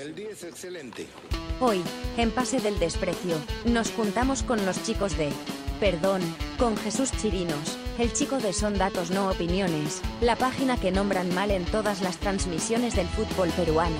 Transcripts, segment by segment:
El día es excelente. Hoy, en Pase del Desprecio, nos juntamos con los chicos de Perdón, con Jesús Chirinos, el chico de Son Datos No Opiniones, la página que nombran mal en todas las transmisiones del fútbol peruano.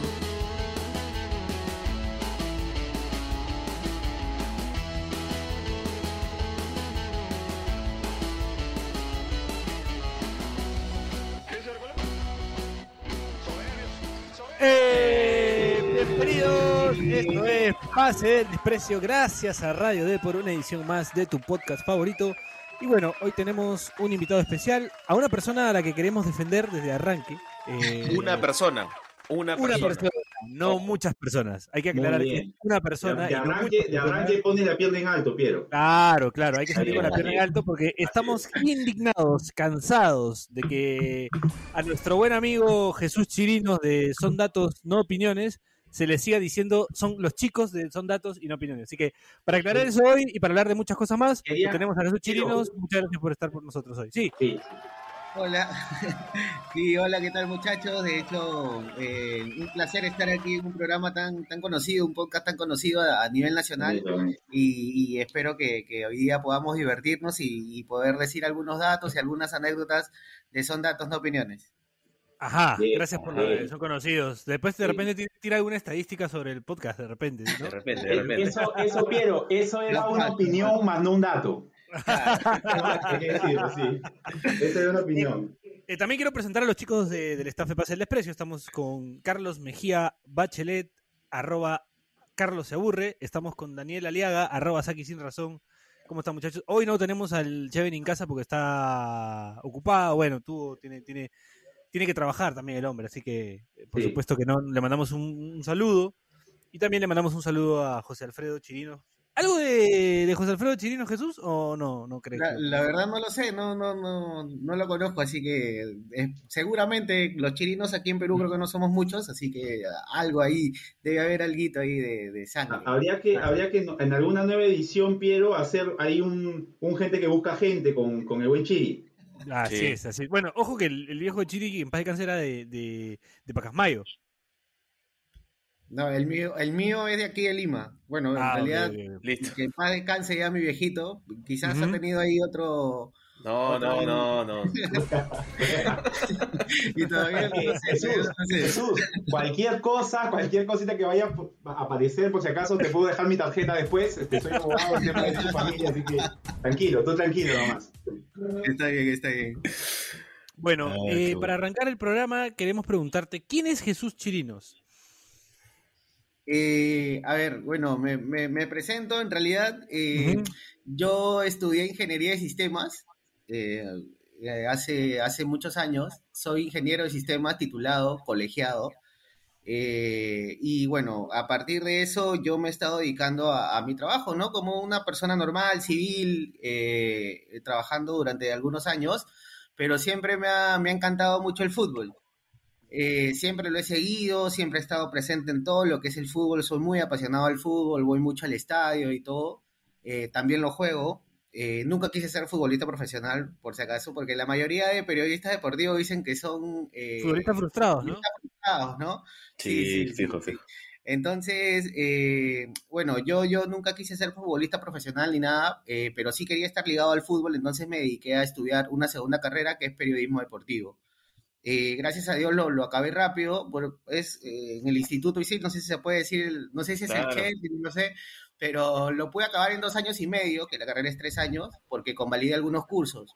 Pase del Desprecio, gracias a Radio D por una edición más de tu podcast favorito. Y bueno, hoy tenemos un invitado especial, a una persona a la que queremos defender desde arranque. Eh, Una persona. Una una persona. persona, no muchas personas. Hay que aclarar que es una persona. de y no arranque, muchas de arranque pone la pierna en alto, Piero. Claro, claro, hay que salir con la pierna en alto porque estamos indignados, cansados de que a nuestro buen amigo Jesús Chirinos de Son Datos No Opiniones se le siga diciendo son los chicos de Son Datos y No Opiniones. Así que para aclarar eso hoy y para hablar de muchas cosas más, Quería- tenemos a Jesús quiero- Chirinos. Muchas gracias por estar por nosotros hoy. Sí, Sí. Hola, sí, hola, ¿qué tal muchachos? De hecho, eh, un placer estar aquí en un programa tan, tan conocido, un podcast tan conocido a, a nivel nacional y, y espero que, que hoy día podamos divertirnos y, y poder decir algunos datos y algunas anécdotas de Son Datos, no opiniones. Ajá, gracias por son conocidos. Después de Sí. repente tira- tira alguna estadística sobre el podcast, de repente, ¿no? De repente, de Eh, repente. Eso, eso, Piero, eso era una opinión más no un dato. Sí. Esa era una opinión. Eh, también quiero presentar a los chicos de- del staff de Pase del Desprecio. Estamos con Carlos Mejía Bachelet, arroba Carlos se aburre. Estamos con Daniel Aliaga, arroba Saki sin razón. ¿Cómo están muchachos? Hoy no tenemos al Cheven en casa porque está ocupado. Bueno, tuvo, tiene, tiene, tiene que trabajar también el hombre, así que eh, por Sí. supuesto que no. Le mandamos un, un saludo. Y también le mandamos un saludo a José Alfredo Chirino. ¿Algo de, de José Alfredo Chirino Jesús o no? No crees? La, la verdad no lo sé, no, no, no, no lo conozco, así que eh, seguramente los chirinos aquí en Perú creo que no somos muchos, así que algo ahí, debe haber alguito ahí de, de sangre. Habría que, habría que en alguna nueva edición, Piero, hacer ahí un, un gente que busca gente con, con el buen Chiri. Así Sí. es, así. Bueno, ojo que el, el viejo de Chiri, en paz de era de, de, de Pacasmayo. No, el mío, el mío es de aquí de Lima. Bueno, en Ah, realidad, ok, ok, ok. Listo. que en paz descanse ya mi viejito. Quizás ha tenido ahí otro. No, no, no, no. Y todavía no sé, Jesús. Jesús, cualquier cosa, cualquier cosita que vaya a aparecer, por si acaso, te puedo dejar mi tarjeta después. Este, soy abogado en tema de tu familia, así que tranquilo, tú tranquilo nomás. Está bien, está bien. Bueno, Ah, eh, para arrancar el programa, queremos preguntarte: ¿quién es Jesús Chirinos? Eh, a ver, bueno, me, me- me presento. En realidad, eh, yo estudié ingeniería de sistemas eh, eh, hace, hace muchos años. Soy ingeniero de sistemas titulado, colegiado. Eh, y bueno, a partir de eso yo me he estado dedicando a, mi trabajo, ¿no? Como una persona normal, civil, eh, trabajando durante algunos años, pero siempre me ha, me ha encantado mucho el fútbol. Siempre lo he seguido, siempre he estado presente en todo lo que es el fútbol, soy muy apasionado al fútbol, voy mucho al estadio y todo, también lo juego. Eh, nunca quise ser futbolista profesional, por si acaso, porque la mayoría de periodistas deportivos dicen que son... eh, Futbolistas frustrados, ¿no? frustrados, ¿no? Sí, fijo, fijo. Entonces, eh, bueno, yo, yo nunca quise ser futbolista profesional ni nada, eh, pero sí quería estar ligado al fútbol, entonces me dediqué a estudiar una segunda carrera que es periodismo deportivo. Eh, gracias a Dios lo, lo acabé rápido, por- es eh, en el instituto, y sí, no sé si se puede decir, el- no sé si es Claro. el Chelsea, no sé, pero lo pude acabar en dos años y medio, que la carrera es tres años, porque convalidé algunos cursos.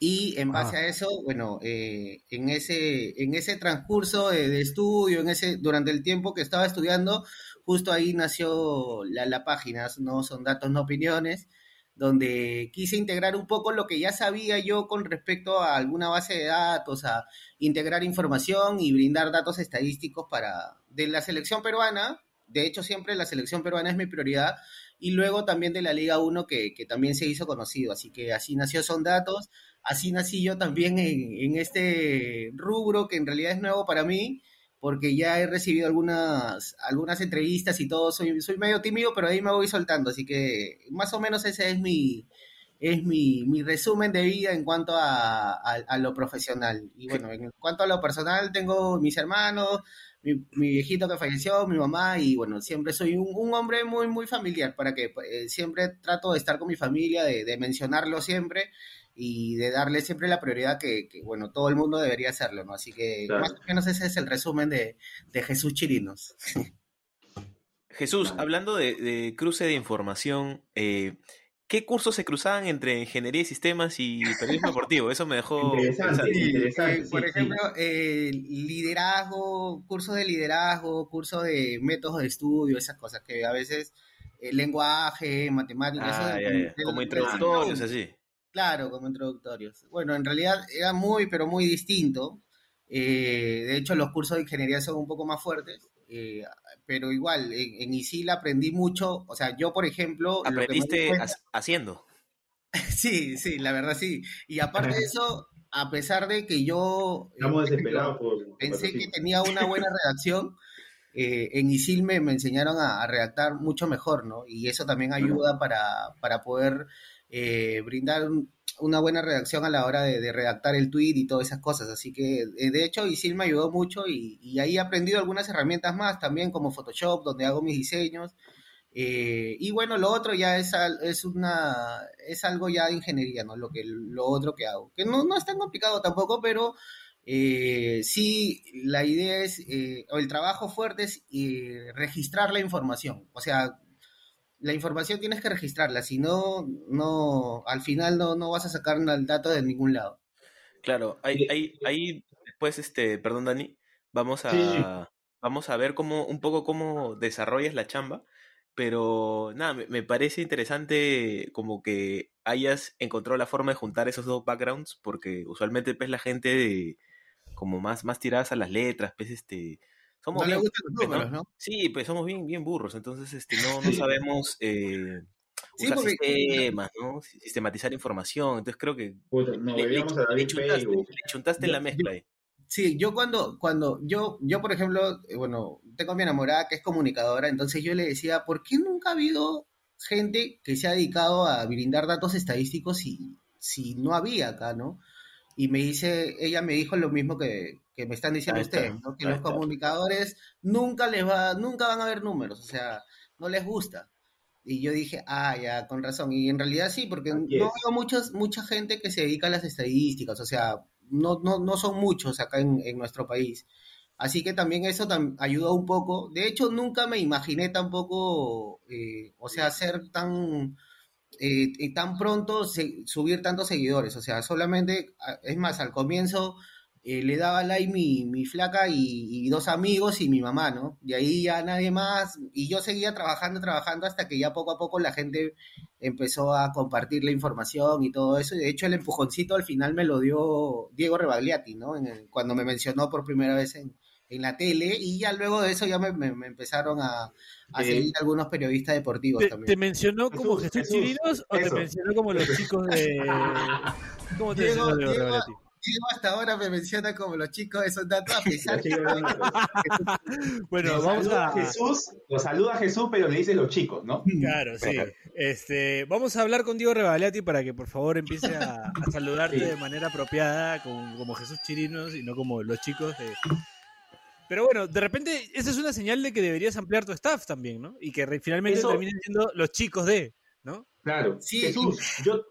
Y en base Ah. a eso, bueno, eh, en, ese, en ese transcurso de, de estudio, en ese, durante el tiempo que estaba estudiando, justo ahí nació la, la página, no son datos, no opiniones, donde quise integrar un poco lo que ya sabía yo con respecto a alguna base de datos, a integrar información y brindar datos estadísticos para de la selección peruana. De hecho, siempre la selección peruana es mi prioridad. Y luego también de la Liga 1, que, que también se hizo conocido. Así que así nació Son Datos. Así nací yo también en, en este rubro que en realidad es nuevo para mí, porque ya he recibido algunas, algunas entrevistas y todo. Soy, soy medio tímido, pero ahí me voy soltando. Así que más o menos ese es mi, es mi, mi resumen de vida en cuanto a, a, a lo profesional. Y bueno, en cuanto a lo personal, tengo mis hermanos, mi, mi viejito que falleció, mi mamá, y bueno, siempre soy un, un hombre muy, muy familiar, para que eh, siempre trato de estar con mi familia, de, de mencionarlo siempre y de darle siempre la prioridad que, que, bueno, todo el mundo debería hacerlo, ¿no? Así que Claro. más o menos ese es el resumen de, de Jesús Chirinos. Jesús, hablando de, de cruce de información, eh, ¿qué cursos se cruzaban entre ingeniería y sistemas y periodismo deportivo? Eso me dejó Interesante. Eh, por sí, ejemplo, eh, liderazgo, curso de liderazgo, curso de métodos de estudio, esas cosas que a veces eh, lenguaje, matemáticas, Ah, eso ya, de- ya. de- Como de- introductorios, así. Claro, como introductorios. Bueno, en realidad era muy, pero muy distinto. Eh, de hecho, los cursos de ingeniería son un poco más fuertes, eh, pero igual, en, en ISIL aprendí mucho. O sea, yo, por ejemplo... Aprendiste cuenta- haciendo. Sí, sí, la verdad sí. Y aparte de eso, a pesar de que yo... eh, Estamos desesperados por. por pensé que tenía una buena redacción, eh, en ISIL me, me enseñaron a, a redactar mucho mejor, ¿no? Y eso también ayuda para, para poder eh, brindar un- una buena redacción a la hora de, redactar el tweet y todas esas cosas. Así que, eh, de hecho, ISIL me ayudó mucho y, y ahí he aprendido algunas herramientas más, también como Photoshop, donde hago mis diseños. Eh, y bueno, lo otro ya es, es una es algo ya de ingeniería, ¿no? Lo que lo otro que hago. Que no, no es tan complicado tampoco, pero eh, sí, la idea es, o el trabajo fuerte es registrar la información. O sea, la información tienes que registrarla, si no, no, al final no, no vas a sacar el dato de ningún lado. Claro, ahí, ahí, ahí después, este, perdón, Dani, vamos a, Sí, vamos a ver cómo, un poco cómo desarrollas la chamba, pero nada, me, me parece interesante como que hayas encontrado la forma de juntar esos dos backgrounds, porque usualmente pues la gente de- como más, más tiradas a las letras, pues este, somos No le bien gustan los ¿no? números, ¿no? Sí, pues somos bien, bien burros, entonces este, no, no sabemos eh, Sí, usar porque- sistemas, ¿no? Sistematizar información, entonces creo que Puta, nos le, le- chuntaste, le chuntaste en la mezcla ahí. Sí, yo cuando, cuando, yo, yo por ejemplo, eh, bueno, tengo a mi enamorada que es comunicadora, entonces yo le decía, ¿por qué nunca ha habido gente que se ha dedicado a brindar datos estadísticos si, si no había acá, ¿no? Y me dice, ella me dijo lo mismo que, que me están diciendo está, ustedes, ¿no? Que los está. comunicadores nunca les va, nunca van a ver números, o sea, no les gusta. Y yo dije, ah, ya, con razón. Y en realidad sí, porque no veo muchos, mucha gente que se dedica a las estadísticas, o sea, no, no, no son muchos acá en, en nuestro país. Así que también eso tam- ayudó un poco. De hecho, nunca me imaginé tampoco, eh, o sea, ser tan, eh, tan pronto subir tantos seguidores. O sea, solamente, es más, al comienzo eh, le daba like mi, mi flaca y, y dos amigos y mi mamá, ¿no? De ahí ya nadie más. Y yo seguía trabajando, trabajando hasta que ya poco a poco la gente empezó a compartir la información y todo eso. Y de hecho, el empujoncito al final me lo dio Diego Rebagliati, ¿no? En el- cuando me mencionó por primera vez en, en la tele. Y ya luego de eso ya me, me- me empezaron a, a Eh, seguir algunos periodistas deportivos ¿Te, también. te mencionó como Jesús, Jesús, Chirinos o te mencionó como los chicos de. ¿Cómo te Diego- mencionó Diego Diego- Diego hasta ahora me menciona como los chicos de esos datos, a pesar Bueno, vamos a. Jesús, lo saluda Jesús, pero le dice los chicos, ¿no? Claro, sí. Este, vamos a hablar con Diego Rebagliati para que por favor empiece a, a saludarte Sí. de manera apropiada, como, como Jesús Chirinos y no como los chicos de. Pero bueno, de repente esa es una señal de que deberías ampliar tu staff también, ¿no? Y que re- finalmente Eso- terminen siendo los chicos de, ¿no? Claro. Sí, Jesús, yo,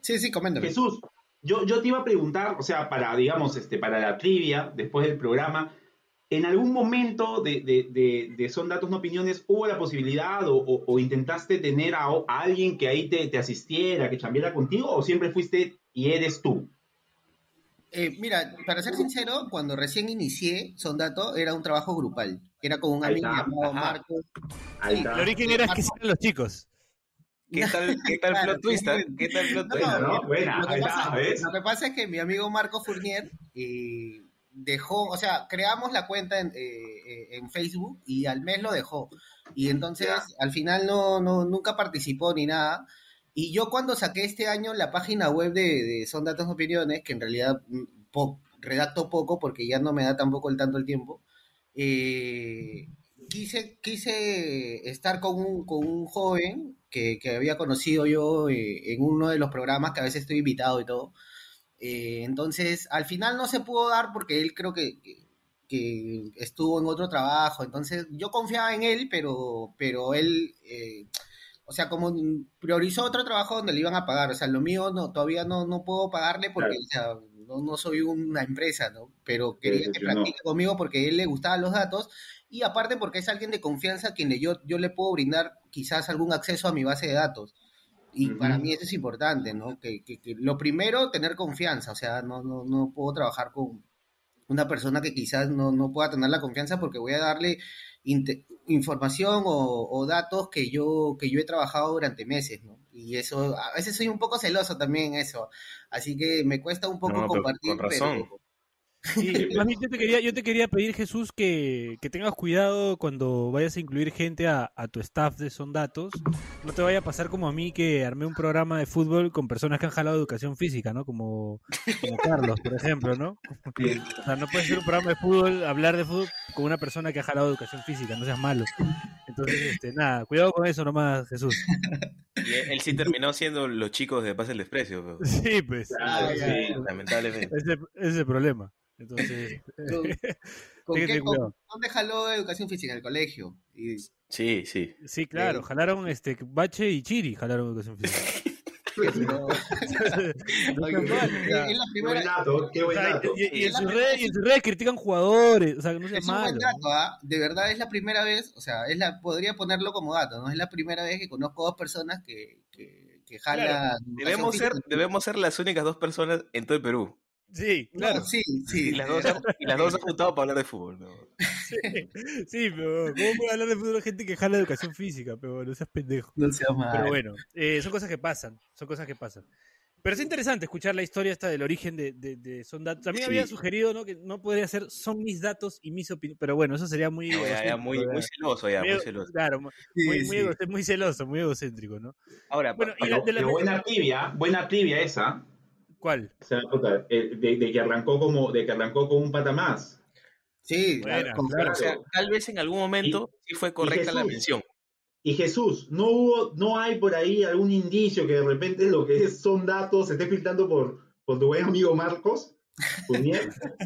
Sí, sí, coméntame. Jesús, yo, yo te iba a preguntar, o sea, para, digamos, este, para la trivia, después del programa, ¿en algún momento de, de- de- de Son Datos No Opiniones hubo la posibilidad o, o- o intentaste tener a, a alguien que ahí te, te asistiera, que chambeara contigo, o siempre fuiste y eres tú? Eh, mira, para ser sincero, cuando recién inicié Sondato era un trabajo grupal. Era con un Ahí amigo está, llamado. Marco. El origen era que sean los chicos. ¿Qué tal, qué tal Claro, plot twist? sí. ¿Qué tal plot No, twist? Buena, ¿no? Buena, Lo que, pasa, está, ¿ves? lo que pasa es que mi amigo Marco Fournier eh, dejó, o sea, creamos la cuenta en, eh, eh, en Facebook y al mes lo dejó. Y entonces Ya. al final no, no, nunca participó ni nada. Y yo cuando saqué este año la página web de, de Son Datos Opiniones, que en realidad mm, po- redacto poco porque ya no me da tampoco el tanto el tiempo, eh, quise, quise estar con un, con un joven que, que había conocido yo eh, en uno de los programas que a veces estoy invitado y todo. Eh, entonces, al final no se pudo dar porque él creo que, que, que estuvo en otro trabajo, entonces yo confiaba en él, pero, pero él, eh, o sea, como priorizó otro trabajo donde le iban a pagar, o sea, lo mío no, todavía no, no puedo pagarle porque, o sea, no, no soy una empresa, ¿no? Pero quería que practique conmigo porque a él le gustaban los datos y aparte porque es alguien de confianza a quien yo, yo le puedo brindar quizás algún acceso a mi base de datos. Y para mí eso es importante, ¿no? Que, que, lo primero, tener confianza, o sea, no, no, no puedo trabajar con una persona que quizás no, no pueda tener la confianza porque voy a darle información o, datos que yo, que yo he trabajado durante meses, ¿no? Y eso, a veces soy un poco celoso también eso, así que me cuesta un poco compartir, pero, Sí, yo te quería, yo te quería pedir, Jesús, que, tengas cuidado cuando vayas a incluir gente a, tu staff de Son Datos. No te vaya a pasar como a mí que armé un programa de fútbol con personas que han jalado educación física, ¿no? Como, Carlos, por ejemplo, ¿no? O sea, no puedes hacer un programa de fútbol, hablar de fútbol con una persona que ha jalado educación física, no seas malo. Entonces, este, nada, cuidado con eso nomás, Jesús. Y él sí terminó siendo los chicos de Pase el Desprecio. Sí, pues. sí, lamentablemente. Ese, ese es el problema. Entonces, ¿Con, qué, ¿dónde jaló educación física? En el colegio. Sí, sí. Sí, claro, jalaron este Bache y Chiri, jalaron educación física. Y, en sus redes, critican jugadores, o sea, que no sea es malo. Un buen dato, ¿ah? De verdad es la primera vez, o sea, es la, podría ponerlo como dato, ¿no? Es la primera vez que conozco dos personas que, que, que jalan. Debemos ser, debemos ser las únicas dos personas en todo el Perú Sí, claro. sí, sí. Y las, dos, y las dos han juntado para hablar de fútbol. ¿no? Sí, pero ¿cómo puede hablar de fútbol gente que jala educación física? Pero no seas pendejo. No seas mal. Pero bueno, eh, son cosas que pasan, son cosas que pasan. Pero es interesante escuchar la historia esta del origen de, de, Son Datos. También había sugerido ¿no? que no podría ser Son mis datos y mis opiniones. Pero bueno, eso sería muy. muy, muy, celoso, ya, muy, celoso. Claro, muy, muy, muy, celoso, muy egocéntrico, ¿no? Ahora, bueno, y de la, buena tibia, buena tibia esa. ¿Cuál? O sea, de, de, que arrancó como, de que arrancó con un pata más. Sí, claro, O sea, tal vez en algún momento sí fue correcta la mención. Y Jesús, ¿no hubo, no hay por ahí algún indicio que de repente lo que es, son datos se esté filtrando por, por tu buen amigo Marcos?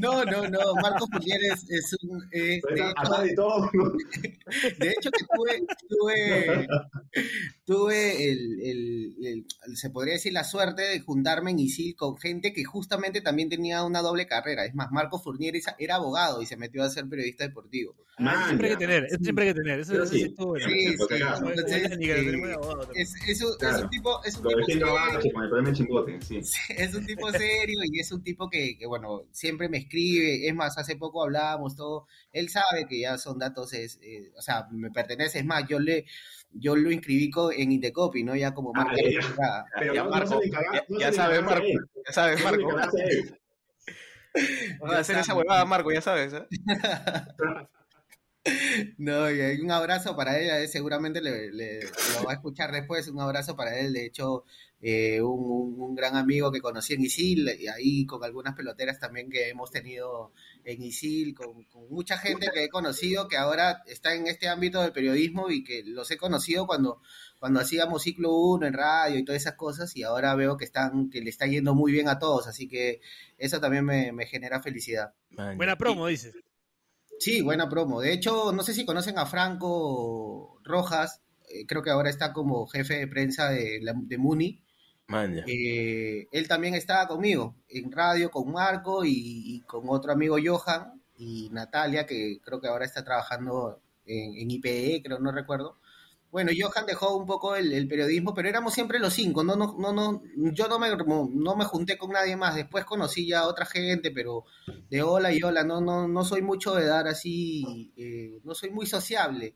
No, no, no, Marcos Punier es, un... de, hecho, que tuve, tuve, tuve el, se podría decir, la suerte de juntarme en ISIL con gente que justamente también tenía una doble carrera. Es más, Marcos Fournier era abogado y se metió a ser periodista deportivo. Ah, siempre hay que tener, eso siempre hay que tener. Eso, sí, sí, sí, Es un tipo... Es un tipo Es un tipo serio y es un tipo que que bueno, siempre me escribe, es más, hace poco hablábamos todo, él sabe que ya son datos, es, eh, o sea, me pertenece, es más, yo le, yo lo inscribí en Indecopy, ¿no? Ya como marca. ya, ya, Marco, ya, sabes, Marco, ya sabes, Marco. Vamos a hacer esa huevada, Marco, ya sabes. ¿eh? No, y un abrazo para ella, eh, seguramente le, lo va a escuchar después, un abrazo para él, de hecho, eh, un, gran amigo que conocí en Isil, y ahí con algunas peloteras también que hemos tenido en Isil, con, mucha gente que he conocido que ahora está en este ámbito del periodismo y que los he conocido cuando, cuando hacíamos ciclo 1 en radio y todas esas cosas, y ahora veo que están, que le está yendo muy bien a todos, así que eso también me, me genera felicidad. Buena promo, dices. Sí, buena promo. De hecho, no sé si conocen a Franco Rojas, eh, creo que ahora está como jefe de prensa de, de Muni. Eh, él también estaba conmigo en radio con Marco y, con otro amigo Johan y Natalia, que creo que ahora está trabajando en, en IPE, creo, no recuerdo. Bueno, Johan dejó un poco el, periodismo, pero éramos siempre los cinco. No, no, no, no, yo no me, no me junté con nadie más. Después conocí ya a otra gente, pero de hola y hola. No, no, no soy mucho de dar así, eh, no soy muy sociable.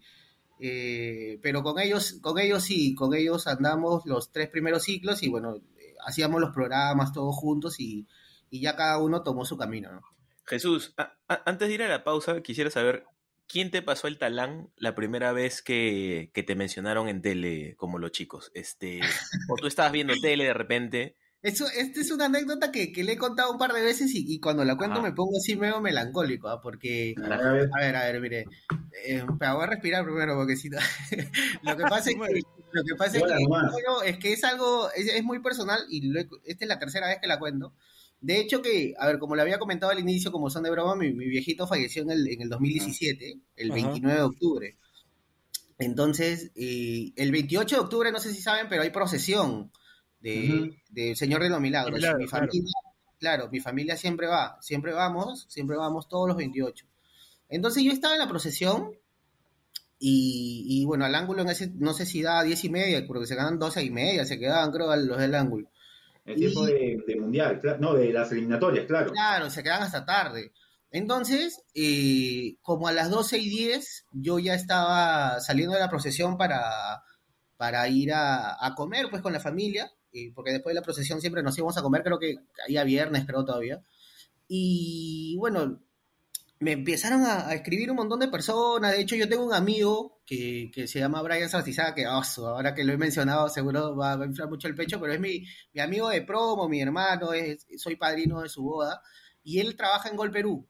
Eh, pero con ellos, con ellos sí, con ellos andamos los tres primeros ciclos y bueno, eh, hacíamos los programas todos juntos y, ya cada uno tomó su camino. Jesús, antes de ir a la pausa, quisiera saber ¿Quién te pasó el talán la primera vez que, te mencionaron en tele como los chicos? Este, o tú estabas viendo tele de repente. Eso, esta es una anécdota que, le he contado un par de veces y, cuando la cuento me pongo así medio melancólico, ¿ah? porque... A ver, a ver, mire. Eh, pero voy a respirar primero porque si lo que pasa es que, lo que, pasa es, que es, que es algo, es, muy personal y esta es la tercera vez que la cuento. De hecho que, a ver, como le había comentado al inicio, como son de broma, mi, mi viejito falleció en el, en el 2017, el Ajá. 29 de octubre. Entonces, eh, el 28 de octubre, no sé si saben, pero hay procesión de, Señor de los Milagros. Milagros, mi claro. familia, claro, mi familia siempre va, siempre vamos, siempre vamos todos los 28. Entonces yo estaba en la procesión y, y, bueno, al ángulo en ese, no sé si da 10 y media, porque se quedan 12 y media, se quedaban creo los del ángulo. El tiempo de, de mundial, no, de las eliminatorias, claro. Claro, se quedan hasta tarde. Entonces, eh, como a las 12 y 10, yo ya estaba saliendo de la procesión para, para ir a, a comer pues con la familia, eh, porque después de la procesión siempre nos íbamos a comer, creo que caía viernes, creo todavía. Y bueno, me empezaron a, escribir un montón de personas. De hecho, yo tengo un amigo que, que se llama Brian Sartizaga, que ahora que lo he mencionado seguro va a inflar mucho el pecho, pero es mi, mi amigo de promo, mi hermano, es, soy padrino de su boda, y él trabaja en Gol Perú.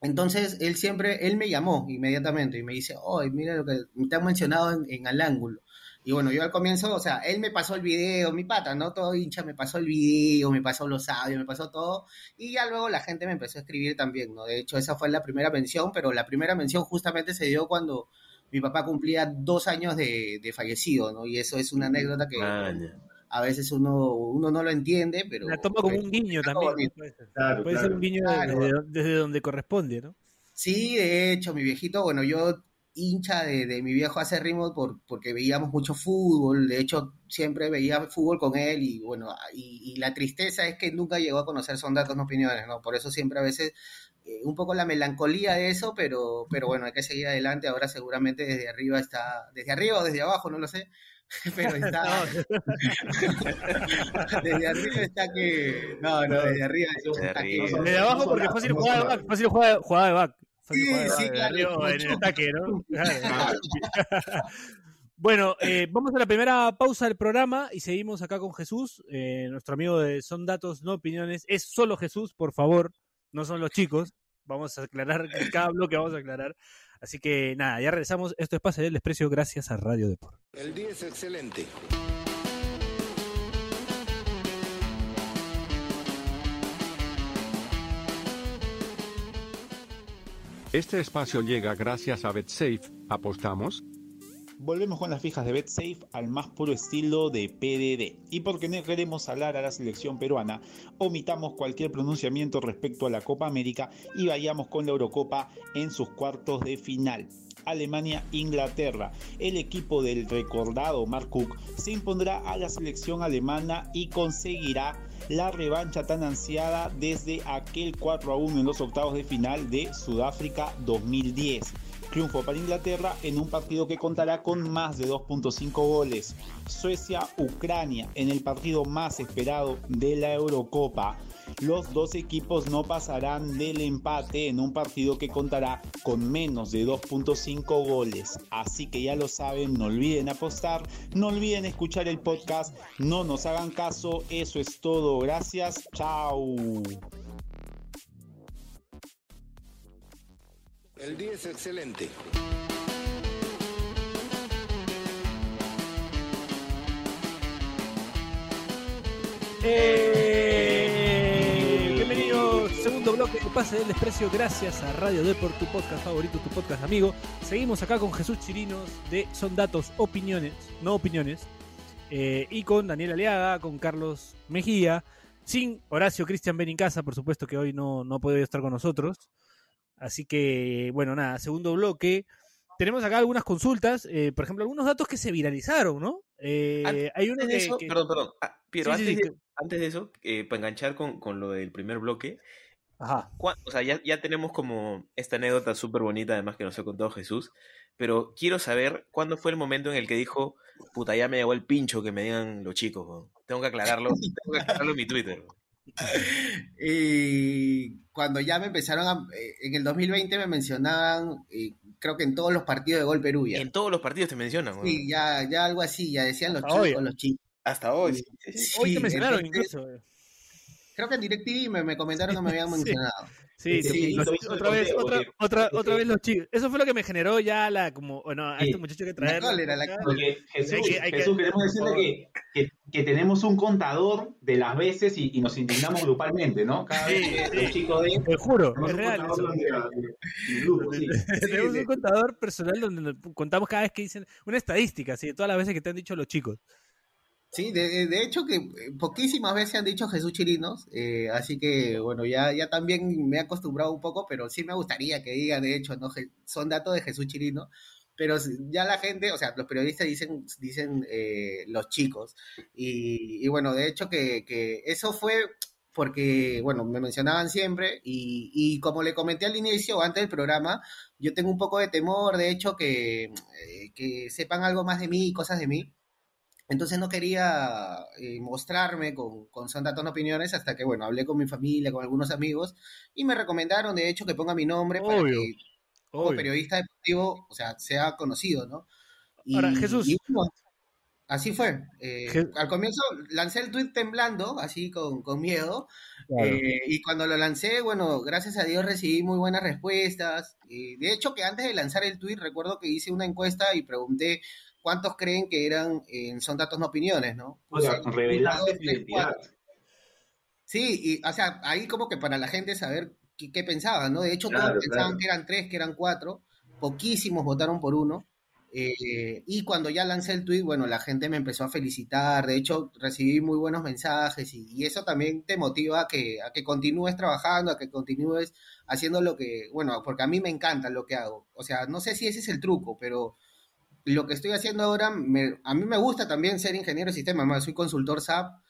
Entonces, él siempre, él me llamó inmediatamente y me dice, oh, mira lo que te han mencionado en, en Al Ángulo. Y bueno, yo al comienzo, o sea, él me pasó el video, mi pata, ¿no? Todo hincha, me pasó el video, me pasó los audios, me pasó todo. Y ya luego la gente me empezó a escribir también, ¿no? De hecho, esa fue la primera mención, pero la primera mención justamente se dio cuando mi papá cumplía dos años de, de fallecido, ¿no? Y eso es una anécdota que Maña. a veces uno, uno no lo entiende, pero... La toma como un guiño también. Puede ser, Claro, Puede ser claro. un guiño Claro. desde, desde donde corresponde, ¿no? Sí, de hecho, mi viejito, bueno, yo hincha de, de mi viejo hace ritmo por, porque veíamos mucho fútbol, de hecho siempre veía fútbol con él y bueno, y, y la tristeza es que nunca llegó a conocer Son Datos No Opiniones, ¿no? Por eso siempre a veces eh, un poco la melancolía de eso, pero, pero bueno, hay que seguir adelante, ahora seguramente desde arriba está, desde arriba o desde abajo, no lo sé, pero está, desde arriba está que, no, no, desde arriba Desde está que-. Desde abajo porque fácil jugaba de back, fácil jugaba de back. Sí, claro, en el ataque, ¿no? Claro. Bueno, eh, vamos a la primera pausa del programa y seguimos acá con Jesús, eh, nuestro amigo de Son Datos, no opiniones. Es solo Jesús, por favor, no son los chicos. Vamos a aclarar cada bloque, vamos a aclarar. Así que nada, ya regresamos. Esto es Pase del Desprecio gracias a Radio Deport. El día es excelente. Este espacio llega gracias a BetSafe. ¿Apostamos? Volvemos con las fijas de BetSafe al más puro estilo de PDD. Y porque no queremos hablar a la selección peruana, omitamos cualquier pronunciamiento respecto a la Copa América y vayamos con la Eurocopa en sus cuartos de final. Alemania-Inglaterra. El equipo del recordado Mark Cook se impondrá a la selección alemana y conseguirá la revancha tan ansiada desde aquel 4 a 1 en los octavos de final de Sudáfrica 2010. Triunfo para Inglaterra en un partido que contará con más de 2.5 goles. Suecia-Ucrania en el partido más esperado de la Eurocopa. Los dos equipos no pasarán del empate en un partido que contará con menos de 2.5 goles. Así que ya lo saben, no olviden apostar, no olviden escuchar el podcast, no nos hagan caso, eso es todo, gracias, chao. El día es excelente. Eh, bienvenido, segundo bloque de Pase del Desprecio, gracias a Radio Deport, tu podcast favorito, tu podcast amigo. Seguimos acá con Jesús Chirinos de Son Datos, Opiniones, no opiniones, eh, y con Daniel Aliaga, con Carlos Mejía, sin Horacio Cristian Benincasa, por supuesto que hoy no, no ha podido estar con nosotros. Así que, bueno, nada, segundo bloque. Tenemos acá algunas consultas, eh, por ejemplo, algunos datos que se viralizaron, ¿no? Eh, hay uno de eso, que- perdón, perdón. Ah, Piero, Sí, antes, sí, de, antes de eso, eh, para enganchar con, con lo del primer bloque, Ajá. ¿cuán- o sea, ya, ya tenemos como esta anécdota súper bonita, además que nos ha contado Jesús, pero quiero saber cuándo fue el momento en el que dijo, puta, ya me llegó el pincho que me digan los chicos, tengo que aclararlo, tengo que aclararlo en mi Twitter. weón". Y cuando ya me empezaron a... eh, En el 2020 me mencionaban, eh, creo que en todos los partidos de Gol Perú ya. En todos los partidos te mencionan. Sí, ya, ya algo así, ya decían los Hasta hoy. chicos, los chicos. Hasta hoy. sí, sí, sí. Hoy te mencionaron entonces- incluso. Creo que en DirecTV me, me comentaron que me habían mencionado. Sí, Sí, los- otra vez, otra, otra, otra vez los chicos. Eso fue lo que me generó ya la, como, bueno, a Sí. este muchacho que La traer. cólera, la Porque Jesús, Hay que- hay que- Jesús, queremos decirle que, que, que tenemos un contador de las veces y, y nos indignamos grupalmente, ¿no? Cada Sí, vez que sí. los chicos de... Te juro, tenemos es un real. Tenemos sí. un contador personal donde nos contamos cada vez que dicen una estadística, así de todas las veces que te han dicho los chicos. Sí, de, de hecho que eh, poquísimas veces han dicho Jesús Chirinos, eh, así que bueno, ya, ya también me he acostumbrado un poco, pero sí me gustaría que diga, de hecho, no son datos de Jesús Chirino, pero ya la gente, o sea, los periodistas dicen, dicen eh, los chicos, y, y bueno, de hecho que, que eso fue porque, bueno, me mencionaban siempre, y, y como le comenté al inicio, antes del programa, yo tengo un poco de temor, de hecho, que, eh, que sepan algo más de mí, cosas de mí. Entonces no quería eh, mostrarme con, con Son No Opiniones hasta que, bueno, hablé con mi familia, con algunos amigos, y me recomendaron, de hecho, que ponga mi nombre para Obvio, que como obvio. periodista deportivo, o sea, sea conocido, ¿no? Y, Ahora, Jesús. y bueno, así fue. Eh, al comienzo lancé el tweet temblando, así con, con miedo, Claro. eh, y cuando lo lancé, bueno, gracias a Dios recibí muy buenas respuestas. Y de hecho, que antes de lanzar el tweet, recuerdo que hice una encuesta y pregunté cuántos creen que eran, eh, son datos no opiniones, ¿no? O sea, revelaste identidad. Sí, y, o sea, ahí como que para la gente saber qué, qué pensaban, ¿no? De hecho, Claro, todos pensaban claro. que eran tres, que eran cuatro, poquísimos votaron por uno. eh, y cuando ya lancé el tweet, bueno, la gente me empezó a felicitar, de hecho recibí muy buenos mensajes y, y eso también te motiva a que, a que continúes trabajando, a que continúes haciendo lo que, bueno, porque a mí me encanta lo que hago. O sea, no sé si ese es el truco, pero lo que estoy haciendo ahora, me- a mí me gusta también ser ingeniero de sistemas, más soy consultor SAP,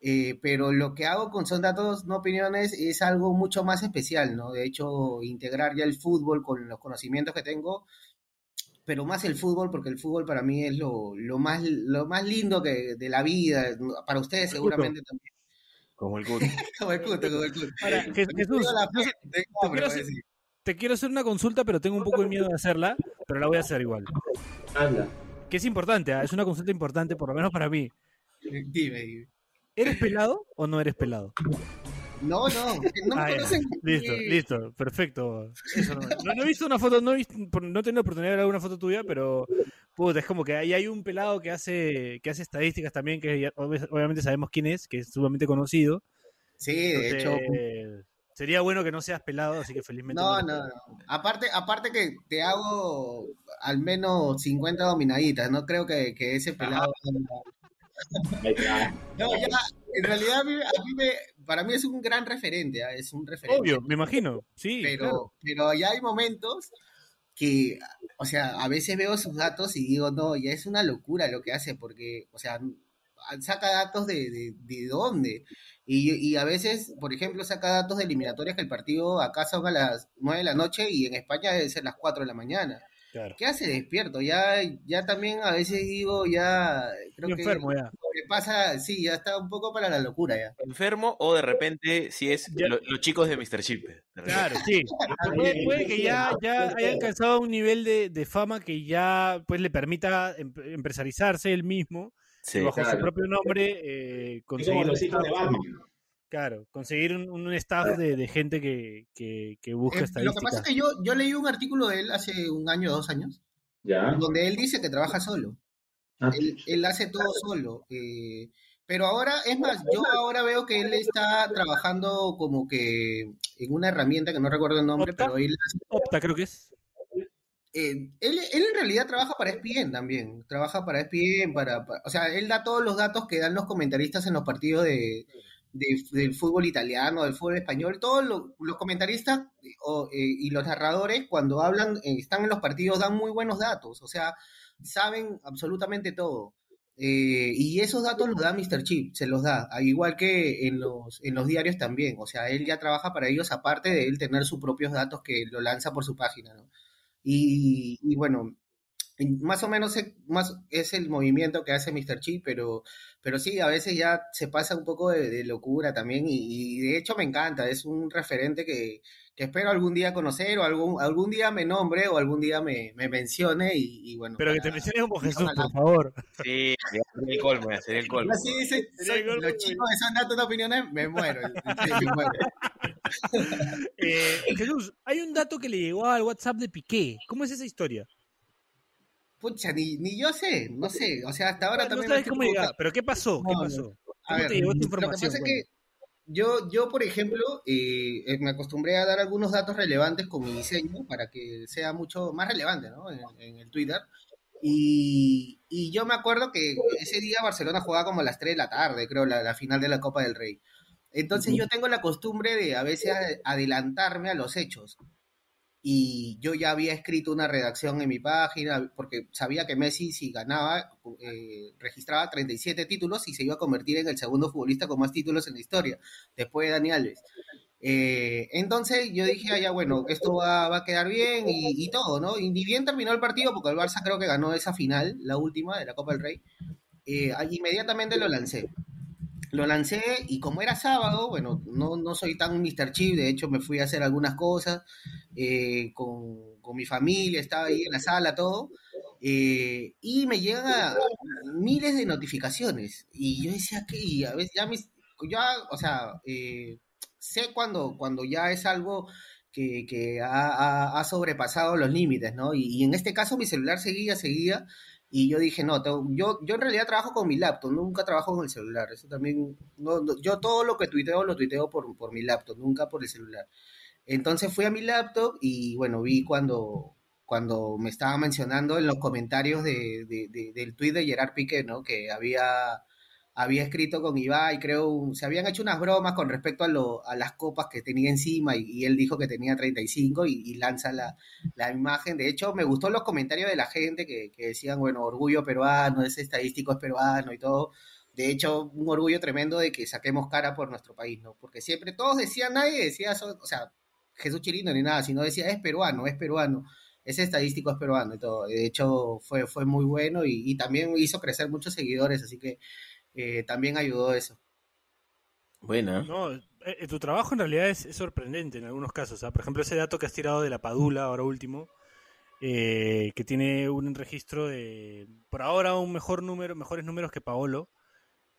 eh, pero lo que hago con Son Datos No Opiniones es algo mucho más especial, ¿no? De hecho, integrar ya el fútbol con los conocimientos que tengo, pero más el fútbol, porque el fútbol para mí es lo, lo, más, lo más lindo que, de la vida, para ustedes seguramente también. Como el Guti. Como el cuto, como el cuto. Ahora, Jesús, quiero hacer-. Te quiero hacer una consulta, pero tengo un poco de miedo de hacerla, pero la voy a hacer igual. Anda. Que es importante, ¿ah? es una consulta importante, por lo menos para mí. Dime, dime. ¿Eres pelado o no eres pelado? No, no, que no me Ah, conocen. Listo, listo, perfecto. Eso no, no- no he visto una foto, no he, visto, por- no he tenido oportunidad de ver alguna foto tuya, pero puta, es como que ahí hay un pelado que hace, que hace estadísticas también, que obviamente sabemos quién es, que es sumamente conocido. Sí, de hecho, sería bueno que no seas pelado, así que felizmente. No, no, no. Aparte, aparte que te hago al menos 50 dominaditas, no creo que, que ese pelado... No, ya, en realidad a mí, a mí me, para mí es un gran referente, ¿ah? es un referente. Obvio, me imagino, sí. pero, claro. pero ya hay momentos que, o sea, a veces veo sus datos y digo, no, ya es una locura lo que hace, porque, o sea, saca datos de, de, de dónde. Y, y a veces, por ejemplo, saca datos de eliminatorias que el partido acá son a las 9 de la noche y en España debe ser las 4 de la mañana. Claro. ¿Qué hace despierto? Ya, ya también a veces digo, ya creo que enfermo ya. lo que pasa, sí, ya está un poco para la locura ya. Enfermo o de repente si es lo- los chicos de Mr. Chip. de. Claro, sí. Puede, puede que ya, ya haya alcanzado un nivel de, de fama que ya pues le permita em- empresarizarse él mismo Sí. bajo su propio nombre eh, conseguir, los hijos de Batman. claro, conseguir un, un staff de, de gente que, que, que busca Eh, lo que pasa es que yo, yo leí un artículo de él hace un año o dos años, Ya. donde él dice que trabaja solo. Ah. Él, él hace todo solo. eh, pero ahora, es más, yo ahora veo que él está trabajando como que en una herramienta que no recuerdo el nombre, ¿Opta? pero él, hace- Opta, creo que es. Eh, él, él en realidad trabaja para ESPN también. Trabaja para ESPN, para, o sea, él da todos los datos que dan los comentaristas en los partidos de, de- del fútbol italiano, del fútbol español. Todos lo- los comentaristas eh, y los narradores, cuando hablan, eh, están en los partidos, dan muy buenos datos. O sea, saben absolutamente todo. Eh, y esos datos los da Mr. Chip, se los da, al igual que en los, en los diarios también. O sea, él ya trabaja para ellos, aparte de él tener sus propios datos que lo lanza por su página, ¿no? Y, y bueno, más o menos es, más es el movimiento que hace Mr. Chip, pero, pero sí, a veces ya se pasa un poco de, de locura también y, y de hecho me encanta, es un referente que, que espero algún día conocer o algún, algún día me nombre o algún día me, me mencione y, y bueno. Pero que te menciones como Jesús, por favor. Sí, sería el colmo, sería el colmo. Así dice, Sería soy- el colmo, los chicos de Son Datos de Opiniones, me muero. sí, me muero. Eh, Jesús, hay un dato que le llegó al WhatsApp de Piqué. ¿Cómo es esa historia? Pucha, ni, ni yo sé, no sé. O sea, hasta ahora no también. sabes me estoy cómo llegar, pero ¿qué pasó? ¿Qué No, no. pasó? A ¿Cómo ver, te llegó esta lo que pasa es que yo, yo por ejemplo, eh, eh, me acostumbré a dar algunos datos relevantes con mi diseño para que sea mucho más relevante ¿no? en, en el Twitter. Y, y yo me acuerdo que ese día Barcelona jugaba como a las 3 de la tarde, creo, la, la final de la Copa del Rey. Entonces yo tengo la costumbre de a veces adelantarme a los hechos. Y yo ya había escrito una redacción en mi página porque sabía que Messi si ganaba eh, registraba 37 títulos y se iba a convertir en el segundo futbolista con más títulos en la historia, después de Dani Alves. Eh, entonces yo dije, ah, ya bueno, esto va, va a quedar bien y, todo, ¿no? Y ni bien terminó el partido porque el Barça creo que ganó esa final, la última de la Copa del Rey, eh, inmediatamente lo lancé. Lo lancé y como era sábado, bueno, no, no soy tan Mr. Chip, de hecho me fui a hacer algunas cosas eh, con, con mi familia, estaba ahí en la sala, todo, eh, y me llegan miles de notificaciones. Y yo decía que, y a veces ya mis, ya, o sea, eh, sé cuando, cuando ya es algo que, que ha, ha- ha sobrepasado los límites, ¿no? Y, y en este caso mi celular seguía, seguía, y yo dije, no, tengo- yo, yo en realidad trabajo con mi laptop, nunca trabajo con el celular, eso también, no, no- yo todo lo que tuiteo lo tuiteo por, por mi laptop, nunca por el celular. Entonces fui a mi laptop y bueno, vi cuando, cuando me estaba mencionando en los comentarios de, de- de- del tweet de Gerard Piqué, ¿no? Que había, había escrito con Ibai, creo, se habían hecho unas bromas con respecto a, lo, a las copas que tenía encima y, y él dijo que tenía 35 y, y lanza la, la imagen. De hecho, me gustó los comentarios de la gente que, que decían, bueno, orgullo peruano, ese estadístico es peruano y todo. De hecho, un orgullo tremendo de que saquemos cara por nuestro país, ¿no? Porque siempre todos decían, nadie decía eso, o sea, Jesús Chirino ni nada, sino decía, es peruano, es peruano, ese estadístico es peruano y todo. De hecho, fue, fue muy bueno y, y también hizo crecer muchos seguidores, así que eh, también ayudó eso. Buena. No, eh, eh, tu trabajo en realidad es, es sorprendente en algunos casos. ¿ah? Por ejemplo, ese dato que has tirado de la Padula, ahora último, eh, que tiene un registro de, por ahora, un mejor número, mejores números que Paolo.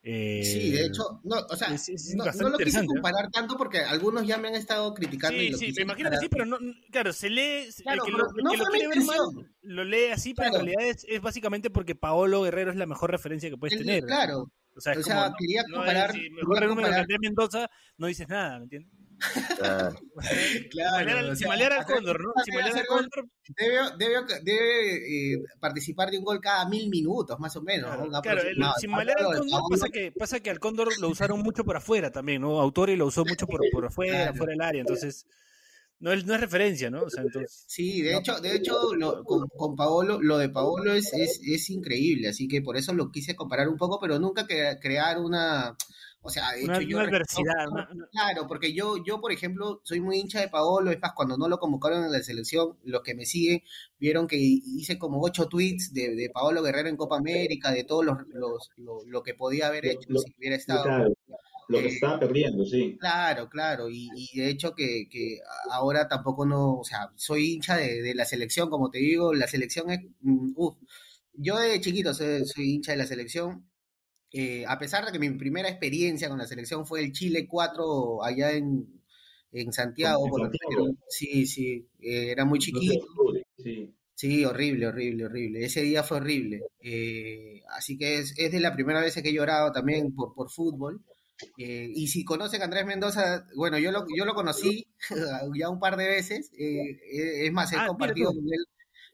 Eh, Sí, de hecho, no, o sea, es- es no, lo quise ¿eh? comparar tanto porque algunos ya me han estado criticando. y Sí, lo sí, me imagino que sí, pero no, claro, se lee, Claro, el que, pero lo, no que lo quiere ver mal, lo lee así, pero Claro. en realidad es, es básicamente porque Paolo Guerrero es la mejor referencia que puedes El- tener. claro, O sea, es o sea, como, quería comparar- si mejor número que comparar- Andrés Mendoza, no dices nada, ¿me entiendes? Claro. Si malear al cóndor, ¿no? Si hacer- malear al hacer gol, cóndor, Debe, debe, debe, eh, participar de un gol cada mil minutos, más o menos. Claro, ¿no? claro, el- sin malear al cóndor pasa que, pasa que al cóndor lo usaron mucho por afuera también, ¿no? Autori lo usó mucho por, por afuera, Claro. fuera del área, entonces no es, no es referencia, ¿no? O sea, entonces, Sí, de hecho, de hecho lo- con, con Paolo, lo de Paolo es, es, es increíble, así que por eso lo quise comparar un poco, pero nunca crear una, o sea, de una, yo una adversidad, una- Claro, porque yo, yo, por ejemplo, soy muy hincha de Paolo, es más, cuando no lo convocaron en la selección, los que me siguen vieron que hice como ocho tweets de, de Paolo Guerrero en Copa América, de todos los, los- lo, lo que podía haber hecho lo- si hubiera estado. Claro, lo que Eh, estaba perdiendo, sí. Claro, claro, y, y de hecho que, que ahora tampoco no, o sea, soy hincha de, de la selección, como te digo, la selección es, mm, yo de chiquito soy, soy hincha de la selección, eh, a pesar de que mi primera experiencia con la selección fue el Chile 4 allá en, en Santiago, En Santiago. menos. sí, sí, eh, era muy chiquito, sí. Sí, horrible, horrible, horrible. Ese día fue horrible. Eh, así que es, es de la primera vez que he llorado también por, por fútbol. Eh, y si conocen a Andrés Mendoza, bueno, yo lo, yo lo conocí ya un par de veces. eh, es más, he Ah, compartido con él.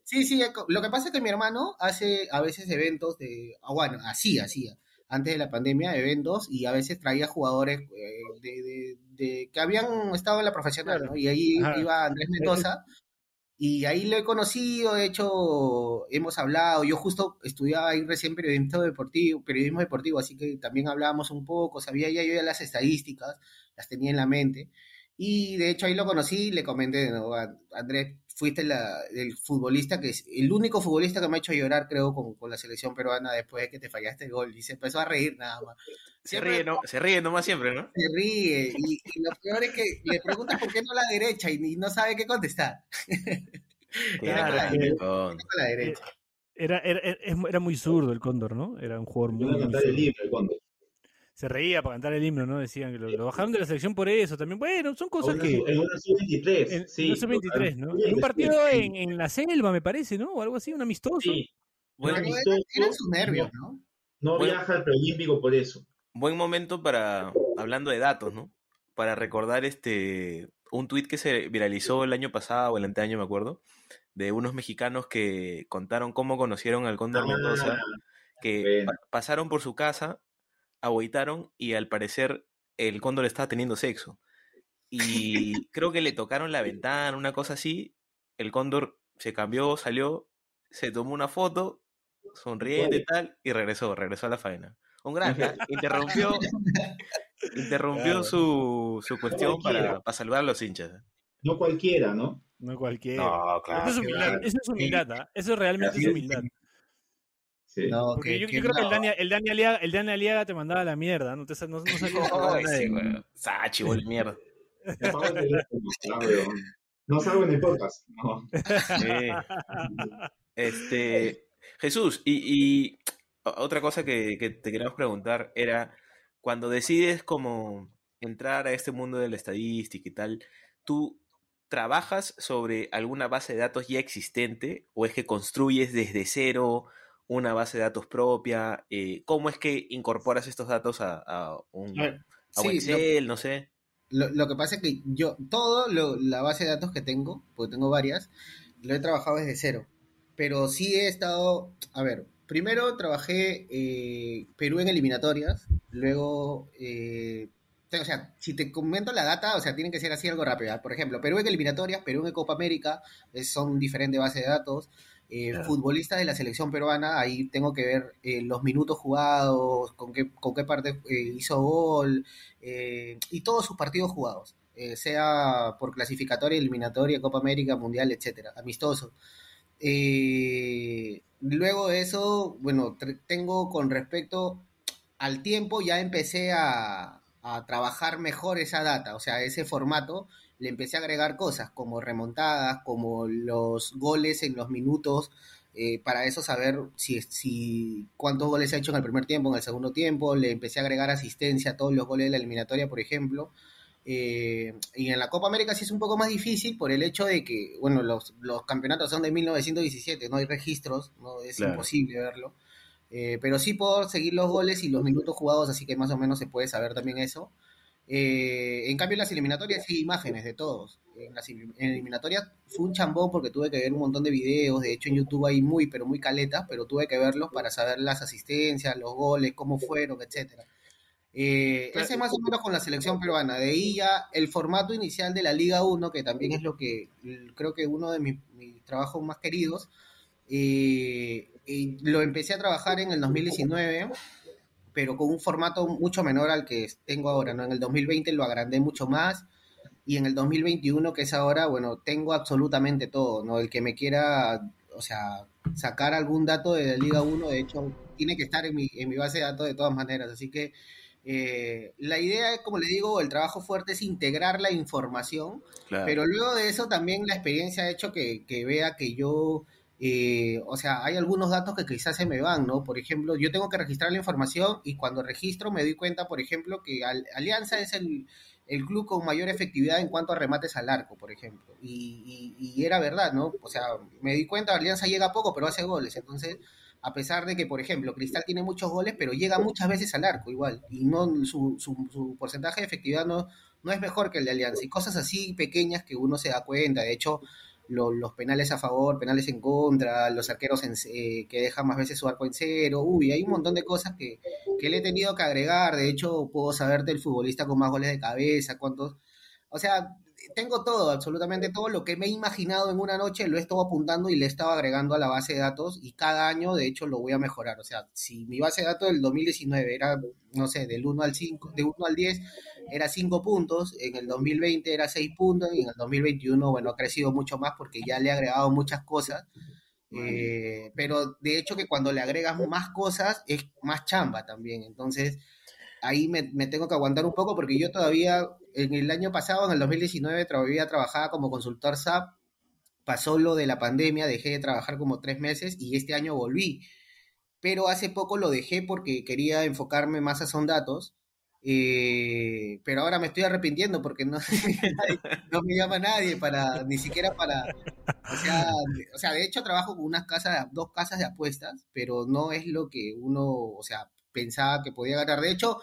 Sí, sí, lo que pasa es que mi hermano hace a veces eventos de, ah, bueno, así, hacía, antes de la pandemia, eventos, y a veces traía jugadores eh, de, de- de- que habían estado en la profesional. ¿no? Y ahí Ajá. iba Andrés Mendoza. Y ahí lo he conocido, de hecho, hemos hablado. Yo justo estudiaba ahí recién periodismo deportivo, periodismo deportivo, así que también hablábamos un poco, sabía ya yo ya las estadísticas, las tenía en la mente. Y de hecho ahí lo conocí le comenté, ¿no? A- Andrés, fuiste la- el futbolista que es el único futbolista que me ha hecho llorar, creo, con, con la selección peruana después de que te fallaste el gol. Y se empezó a reír nada más. Se ríe, ¿no? Se ríe nomás siempre, ¿no? se ríe y, y lo peor es que le preguntas por qué no la derecha y, no sabe qué contestar. Claro, Era que- Con- a la derecha. era, era, muy zurdo el cóndor, ¿no? Era un jugador muy, libro, el Cóndor. Se reía para cantar el himno, ¿no? Decían que lo, lo bajaron de la selección por eso también. Bueno, son cosas una que... En una sub-23. En, sí, en los 23 ¿no? total. En un partido Sí. en, en la selva, me parece, ¿no? O algo así, un amistoso. Sí. Bueno, amistoso, eran, sus nervios, ¿no? No Bueno. viaja al preolímpico por eso. buen momento para, hablando de datos, ¿no? Para recordar este un tuit que se viralizó el año pasado o el anteaño, me acuerdo, de unos mexicanos que contaron cómo conocieron al Cóndor Mendoza, Ah, que pa- pasaron por su casa, agüitaron y al parecer el cóndor estaba teniendo sexo. Y creo que le tocaron la ventana, una cosa así. El cóndor se cambió, salió, se tomó una foto, sonriente y tal, y regresó, regresó a la faena. Un gran, ¿ah? interrumpió, interrumpió Claro. su, su cuestión para, para saludar a los hinchas. No cualquiera, ¿no? No cualquiera. No, eso es humildad, claro. eso es humildad, ¿ah? Eso realmente es. humildad. Sí. No, Porque que- yo, que yo creo que el. Dani, el Dani Aliaga, el Dani Aliaga te mandaba la mierda, no, te, no, no. Sachi, bol mierda. No salgo en el podcast. No. Este, Jesús, y, otra cosa que, que te queríamos preguntar era, cuando decides como entrar a este mundo de la estadística y tal, ¿tú trabajas sobre alguna base de datos ya existente o es que construyes desde cero una base de datos propia? Eh, ¿Cómo es que incorporas estos datos a, a un, A sí, lo- Excel, no sé? Lo, lo que pasa es que yo, todo lo- la base de datos que tengo, porque tengo varias, lo he trabajado desde cero. Pero sí he estado, a ver, primero trabajé eh, Perú en eliminatorias, luego, eh, o sea, si te comento la data, o sea, tienen que ser así algo rápido. Por ejemplo, Perú en eliminatorias, Perú en Copa América, son diferentes bases de datos. Eh, Claro. Futbolistas de la selección peruana, ahí tengo que ver eh, los minutos jugados, con qué, con qué parte eh, hizo gol, y todos sus partidos jugados, sea por clasificatoria, eliminatoria, Copa América, Mundial, etcétera, amistoso. Luego de eso, bueno, tengo con respecto al tiempo, ya empecé a, a trabajar mejor esa data, o sea, ese formato, le empecé a agregar cosas como remontadas, como los goles en los minutos, eh, para eso saber si, si cuántos goles ha hecho en el primer tiempo, en el segundo tiempo, le empecé a agregar asistencia a todos los goles de la eliminatoria, por ejemplo. Eh, y en la Copa América sí es un poco más difícil por el hecho de que, bueno, los, los campeonatos son de 1917, no hay registros, no es Claro. imposible verlo. Eh, pero sí puedo seguir los goles y los minutos jugados, así que más o menos se puede saber también eso. Eh, en cambio, en las eliminatorias sí hay imágenes de todos. En las en eliminatorias fue un chambón porque tuve que ver un montón de videos. De hecho, en YouTube hay muy, pero muy caletas, pero tuve que verlos para saber las asistencias, los goles, cómo fueron, etcétera. Eh, ese más o menos con la selección peruana. De ahí ya el formato inicial de la Liga 1, que también es lo que creo que uno de mis, mis trabajos más queridos, eh, eh, lo empecé a trabajar en el 2019 pero con un formato mucho menor al que tengo ahora, ¿no? En el 2020 lo agrandé mucho más y en el 2021, que es ahora, bueno, tengo absolutamente todo, ¿no? El que me quiera, o sea, sacar algún dato de la Liga 1, de hecho, tiene que estar en mi, en mi base de datos de todas maneras, así que eh, la idea es, como le digo, el trabajo fuerte es integrar la información, Claro. pero luego de eso también la experiencia ha hecho que, que vea que yo, eh, o sea, hay algunos datos que quizás se me van, ¿no? Por ejemplo, yo tengo que registrar la información y cuando registro me doy cuenta, por ejemplo, que Al- Alianza es el, el club con mayor efectividad en cuanto a remates al arco, por ejemplo. Y, y- y era verdad, ¿no? O sea, me di cuenta, Alianza llega poco, pero hace goles. Entonces, a pesar de que, por ejemplo, Cristal tiene muchos goles, pero llega muchas veces al arco igual. Y no su, su, su porcentaje de efectividad no, no es mejor que el de Alianza. Y cosas así pequeñas que uno se da cuenta. De hecho, lo- los penales a favor, penales en contra, los arqueros en- eh, que dejan más veces su arco en cero. Uy, hay un montón de cosas que, que le he tenido que agregar. De hecho, puedo saberte el futbolista con más goles de cabeza, cuántos. O sea, tengo todo, absolutamente todo. Lo que me he imaginado en una noche lo he estado apuntando y le he estado agregando a la base de datos. Y cada año, de hecho, lo voy a mejorar. O sea, si mi base de datos del 2019 era, no sé, del 1 al 5, de 1 al 10, era 5 puntos. En el 2020 era 6 puntos. Y en el 2021, bueno, ha crecido mucho más porque ya le he agregado muchas cosas. Eh, pero de hecho que cuando le agregas más cosas es más chamba también. Entonces ahí me, me tengo que aguantar un poco porque yo todavía en el año pasado, en el 2019, todavía trabajaba como consultor SAP. Pasó lo de la pandemia, dejé de trabajar como tres meses y este año volví. Pero hace poco lo dejé porque quería enfocarme más a Son Datos Eh, pero ahora me estoy arrepintiendo porque no, me llama nadie para, ni siquiera para, o sea, o sea, de hecho trabajo con unas casas, dos casas de apuestas, pero no es lo que uno, o sea, pensaba que podía ganar. De hecho,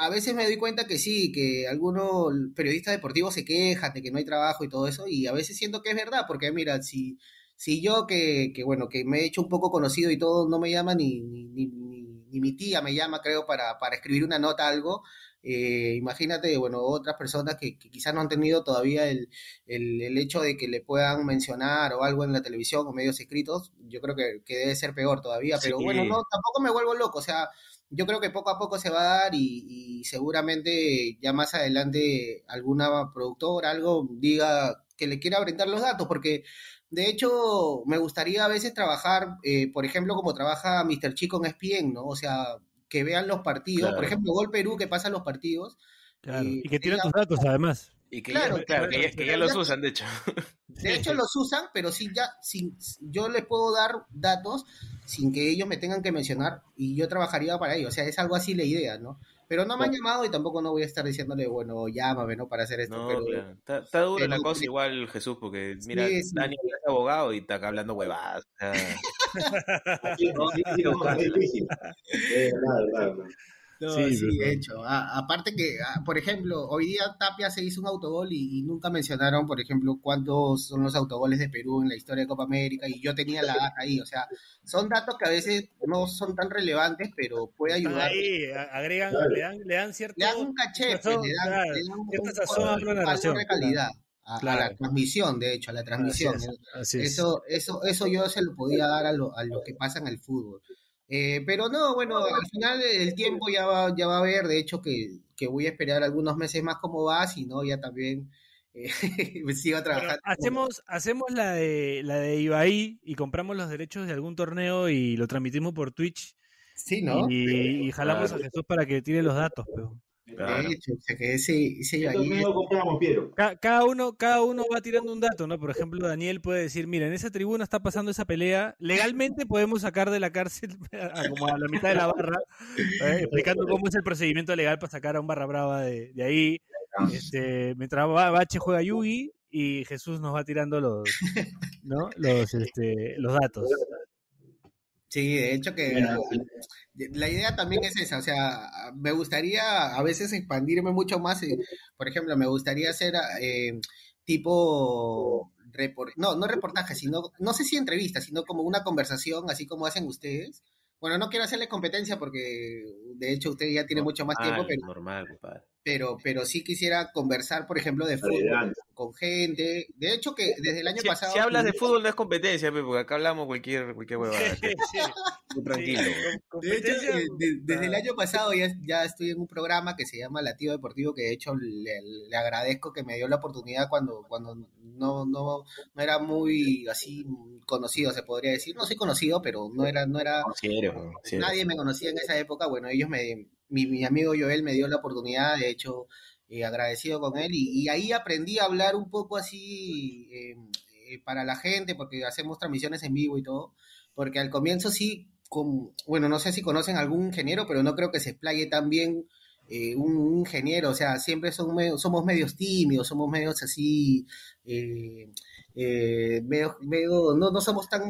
a, a veces me doy cuenta que sí, que algunos periodistas deportivos se quejan de que no hay trabajo y todo eso, y a veces siento que es verdad, porque mira, si, si yo que, que bueno, que me he hecho un poco conocido y todo, no me llama ni, ni, ni, ni- ni mi tía me llama, creo, para, para escribir una nota, algo, eh, imagínate, bueno, otras personas que, que quizás no han tenido todavía el, el, el hecho de que le puedan mencionar o algo en la televisión o medios escritos, yo creo que, que debe ser peor todavía, pero Sí. bueno, no, tampoco me vuelvo loco, o sea, yo creo que poco a poco se va a dar y, y seguramente ya más adelante alguna productora, algo, diga que le quiera brindar los datos, porque de hecho me gustaría a veces trabajar, eh, por ejemplo, como trabaja Mr. Chico en ESPN, ¿no? O sea, que vean los partidos, por ejemplo, Gol Perú, que pasan los partidos. Claro. y Y que tiran diga- tus datos, además. Y que Claro, ya, claro, que ya, que ya los usan, de hecho. De hecho, los usan, pero sí ya, sin, yo les puedo dar datos sin que ellos me tengan que mencionar y yo trabajaría para ellos. O sea, es algo así la idea, ¿no? Pero no me han llamado y tampoco no voy a estar diciéndole, bueno, llámame, ¿no? Para hacer esto. No, pero, claro. Está, está dura pero- la cosa igual, Jesús, porque mira, Sí, sí. Dani es abogado y está acá hablando huevadas. Sí, sí, no, de hecho. A- aparte que, por ejemplo, hoy día Tapia se hizo un autogol y, y nunca mencionaron, por ejemplo, cuántos son los autogoles de Perú en la historia de Copa América y yo tenía la data ahí. O sea, son datos que a veces no son tan relevantes, pero puede ayudar. ahí, agregan, Claro. le dan, le dan cierto. Le dan un caché, pues, le dan, claro, le dan un, cierta un- sazón a la un narración, valor de calidad a, a Claro. la transmisión, de hecho, a la transmisión. Así es, así es. Eso, eso, eso yo se lo podía dar a lo, a lo que pasa en el fútbol. Eh, pero no, bueno, al final el tiempo ya va, ya va a ver, de hecho que, que voy a esperar algunos meses más cómo va, si no, ya también eh, sigo Pero trabajando. hacemos, hacemos la de la de Ibai y compramos los derechos de algún torneo y lo transmitimos por Twitch Sí, ¿no? y, y jalamos a Jesús para que tire los datos. pero. Claro. De hecho, o sea que ese, ese Entonces, no compramos, Piero. Ca- Cada uno, cada uno va tirando un dato, ¿no? Por ejemplo, Daniel puede decir, mira, en esa tribuna está pasando esa pelea, legalmente podemos sacar de la cárcel a como a la mitad de la barra, ¿eh? explicando cómo es el procedimiento legal para sacar a un barra brava de, de ahí. Este, mientras Ba- Bache juega Yugi y Jesús nos va tirando los, ¿no? Los, este, los datos. Sí, de hecho que la idea también es esa, o sea, me gustaría a veces expandirme mucho más, por ejemplo, me gustaría hacer eh, tipo, repor- no, no reportaje, sino, no sé si entrevista, sino como una conversación, así como hacen ustedes. Bueno, no quiero hacerle competencia porque de hecho usted ya tiene mucho más tiempo, pero, normal, compadre. Pero, pero sí quisiera conversar, por ejemplo, de fútbol Adelante. con gente. De hecho que desde el año Si, pasado... si hablas de fútbol no es competencia, pe, porque acá hablamos cualquier, cualquier huevada. Sí, tranquilo. Sí, De hecho, eh, de- desde el año pasado ya, ya estoy en un programa que se llama Latido Deportivo, que de hecho le, le agradezco que me dio la oportunidad cuando, cuando no, no, no era muy así conocido, se podría decir. No soy conocido, pero no era, no era, No, sí eres, weón, sí eres. nadie me conocía en esa época. Bueno, ellos me, mi, mi amigo Joel me dio la oportunidad, de hecho, eh, agradecido con él, y, ahí aprendí a hablar un poco así eh, eh, para la gente, porque hacemos transmisiones en vivo y todo, porque al comienzo sí, con, bueno, no sé si conocen algún ingeniero, pero no creo que se explaye tan bien eh, un, un ingeniero, o sea, siempre son medio- somos medios tímidos, somos medios así, eh, medio, medio- no, no somos tan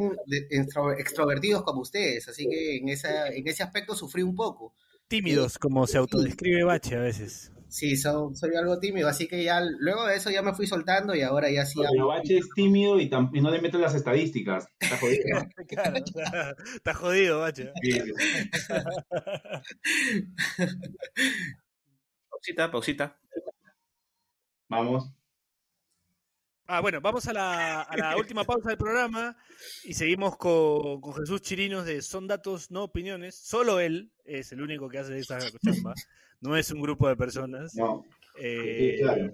extrovertidos como ustedes, así que en, esa, en ese aspecto sufrí un poco. Tímidos, como se autodescribe Bache a veces. Sí, so- soy algo tímido, así que ya luego de eso ya me fui soltando y ahora ya sí. Pero. Bache es tímido y, no le mete las estadísticas. Está jodido. Claro, está, está jodido, Bache. Pausita, pausita. Vamos. Ah, bueno, vamos a la, a la última pausa del programa y seguimos con, con Jesús Chirinos de Son Datos, No Opiniones. Solo él es el único que hace esa chamba. No es un grupo de personas. No. Eh, quede claro.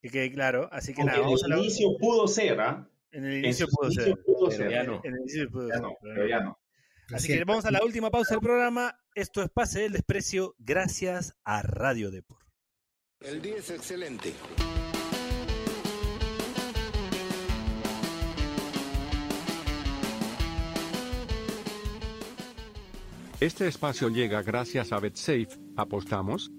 Que quede claro. Así que Aunque nada, en vamos a el la, inicio pudo ser, ¿ah? en el inicio pudo ser. inicios pudo pero ser. ya no. En el inicio pudo Ya ser, no, pero pero ya no. Así Sí. que vamos a la última pausa del programa. Esto es Pase del Desprecio gracias a Radio Deport. El día es excelente. Este espacio llega gracias a BetSafe. ¿Apostamos?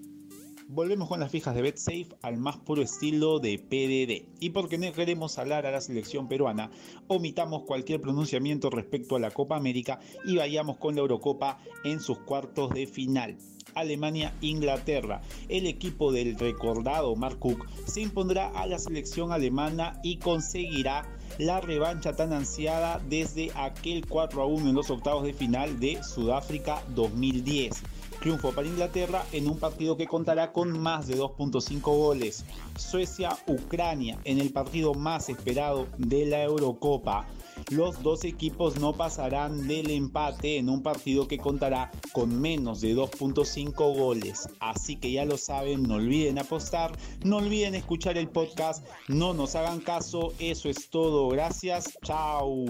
Volvemos con las fijas de BetSafe al más puro estilo de PDD. Y porque no queremos hablar a la selección peruana, omitamos cualquier pronunciamiento respecto a la Copa América y vayamos con la Eurocopa en sus cuartos de final. Alemania-Inglaterra. El equipo del recordado Mark Cook se impondrá a la selección alemana y conseguirá la revancha tan ansiada desde aquel 4 a 1 en los octavos de final de Sudáfrica 2010. Triunfo para Inglaterra en un partido que contará con más de 2.5 goles. Suecia-Ucrania en el partido más esperado de la Eurocopa. Los dos equipos no pasarán del empate en un partido que contará con menos de 2.5 goles. Así que ya lo saben, no olviden apostar, no olviden escuchar el podcast, no nos hagan caso, eso es todo, gracias, chao.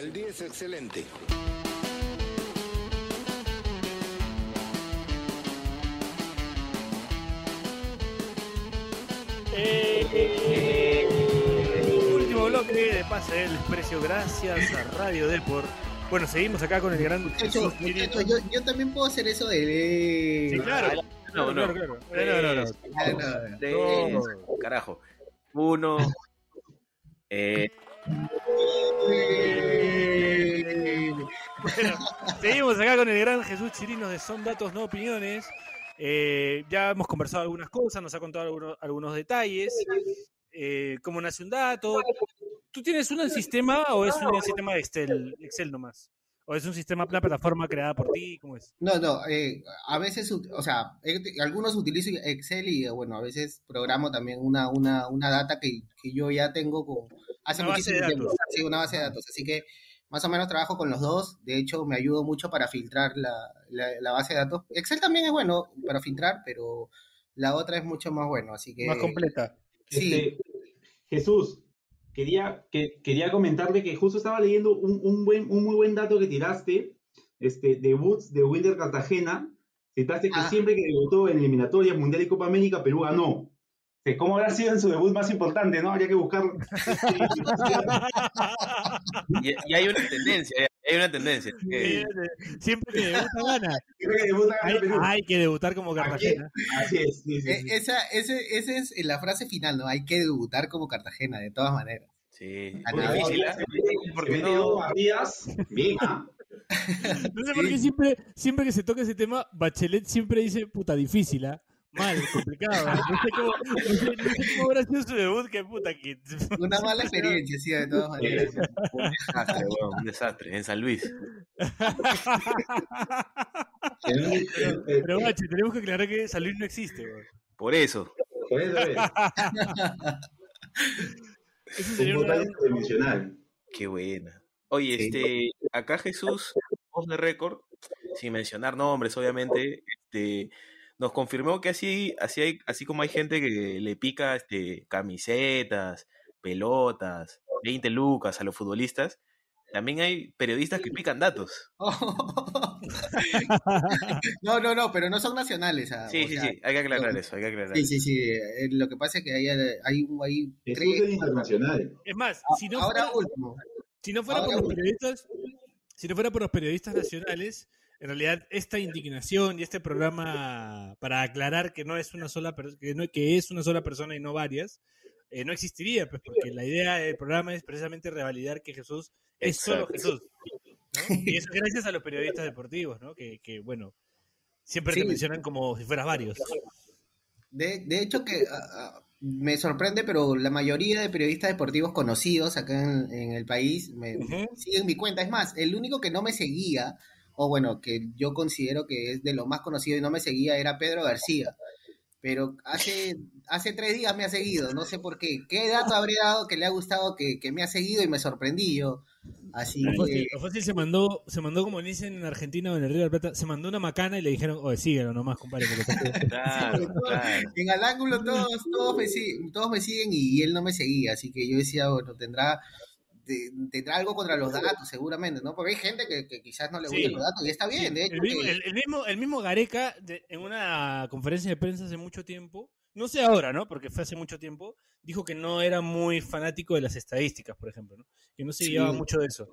El día es excelente. Último bloque de Pase del Desprecio, gracias a Radio Deport. Bueno, seguimos acá con el gran muchacho, yo, yo también puedo hacer eso de... Sí, claro. No, no. Claro, claro. No, no, no. No. Tres, No. Carajo. Uno. Eh, Bueno, seguimos acá con el gran Jesús Chirino de Son Datos No Opiniones. Eh, ya hemos conversado algunas cosas, nos ha contado algunos, detalles. Eh, cómo nace un dato. ¿Tú tienes un sistema o es un sistema de Excel, Excel nomás? ¿O es un sistema, una plataforma creada por ti? ¿Cómo es? No, no, eh, a veces, o sea, algunos utilizo Excel y bueno, a veces programo también una, una, una data que, que yo ya tengo con, hace Una base muchísimo de tiempo, datos. sí, una base de datos, así que más o menos trabajo con los dos, de hecho me ayuda mucho para filtrar la, la, la base de datos. Excel también es bueno para filtrar, pero la otra es mucho más bueno, así que... Más completa. Sí, Este, Jesús, quería, que, quería comentarle que justo estaba leyendo un, un buen, un muy buen dato que tiraste, este, debuts de Wilder Cartagena. Citaste que Ah. siempre que debutó en eliminatorias Mundial y Copa América, Perú ganó. ¿Cómo habrá sido en su debut más importante, no? Habría que buscar. y, y hay una tendencia, hay una tendencia. que- Siempre que debuta gana. Siempre que debuta Hay, gana Perú. hay que debutar como Cartagena. Así es, sí, sí, Eh, sí. esa, ese, ese es la frase final, ¿no? Hay que debutar como Cartagena, de todas maneras. Sí, mete- Porque no- bien, ¿ah? No sé por qué siempre, siempre que se toca ese tema, Bachelet siempre dice, puta, difícil, ¿ah? Mal, complicado. No sé cómo, no sé, no sé cómo habrá sido su debut, que puta, que... Una mala experiencia, sí, de todas maneras. Un desastre, weón, un desastre. En San Luis. Pero, Pero, Bache, tenemos que aclarar que San Luis no existe, weón. Por eso. por eso es, Eso un sería una... dimensional. Qué buena. Oye, Sí. este, acá Jesús, voz de récord, sin mencionar nombres, obviamente, este, nos confirmó que así, así hay, así como hay gente que le pica este, camisetas, pelotas, 20 lucas a los futbolistas, también hay periodistas que pican datos. no, no, no, pero no son nacionales. ah, Sí, o sí, sea, sí, hay que aclarar eso, hay que aclarar. Sí, sí, sí. eh, Lo que pasa es que hay, hay, hay tres- es internacional. Es más, si no Ahora fuera, último. si no fuera por los periodistas, si no fuera por los periodistas nacionales, en realidad esta indignación y este programa para aclarar que no es una sola que no que es una sola persona y no varias, eh, no existiría, pues porque la idea del programa es precisamente revalidar que Jesús es solo Exacto. Jesús. ¿no? Y eso es gracias a los periodistas deportivos, ¿no? Que, que, bueno, siempre te Sí. mencionan como si fueras varios. De, de hecho que ah, ah, me sorprende, pero la mayoría de periodistas deportivos conocidos acá en, en el país me Ujú. siguen mi cuenta. Es más, el único que no me seguía, o bueno, que yo considero que es de lo más conocido y no me seguía, era Pedro García. Pero hace, hace tres días me ha seguido, no sé por qué. ¿Qué dato habría dado que le ha gustado que, que me ha seguido y me sorprendí yo? Así Lo que... fácil, lo fácil se mandó, se mandó como dicen en Argentina o en el Río de la Plata, se mandó una macana y le dijeron, oye, síguelo nomás, compadre. porque Claro, claro. En al ángulo todos, todos, me siguen, todos me siguen y él no me seguía, así que yo decía, bueno, tendrá, te- tendrá algo contra los datos seguramente, ¿no? Porque hay gente que, que quizás no le Sí. gustan los datos y está bien, de hecho. el, mismo, que- el- el mismo, el mismo Gareca, de- en una conferencia de prensa hace mucho tiempo, no sé ahora, ¿no? Porque fue hace mucho tiempo, dijo que no era muy fanático de las estadísticas, por ejemplo, ¿no? Que no se Sí. llevaba mucho de eso.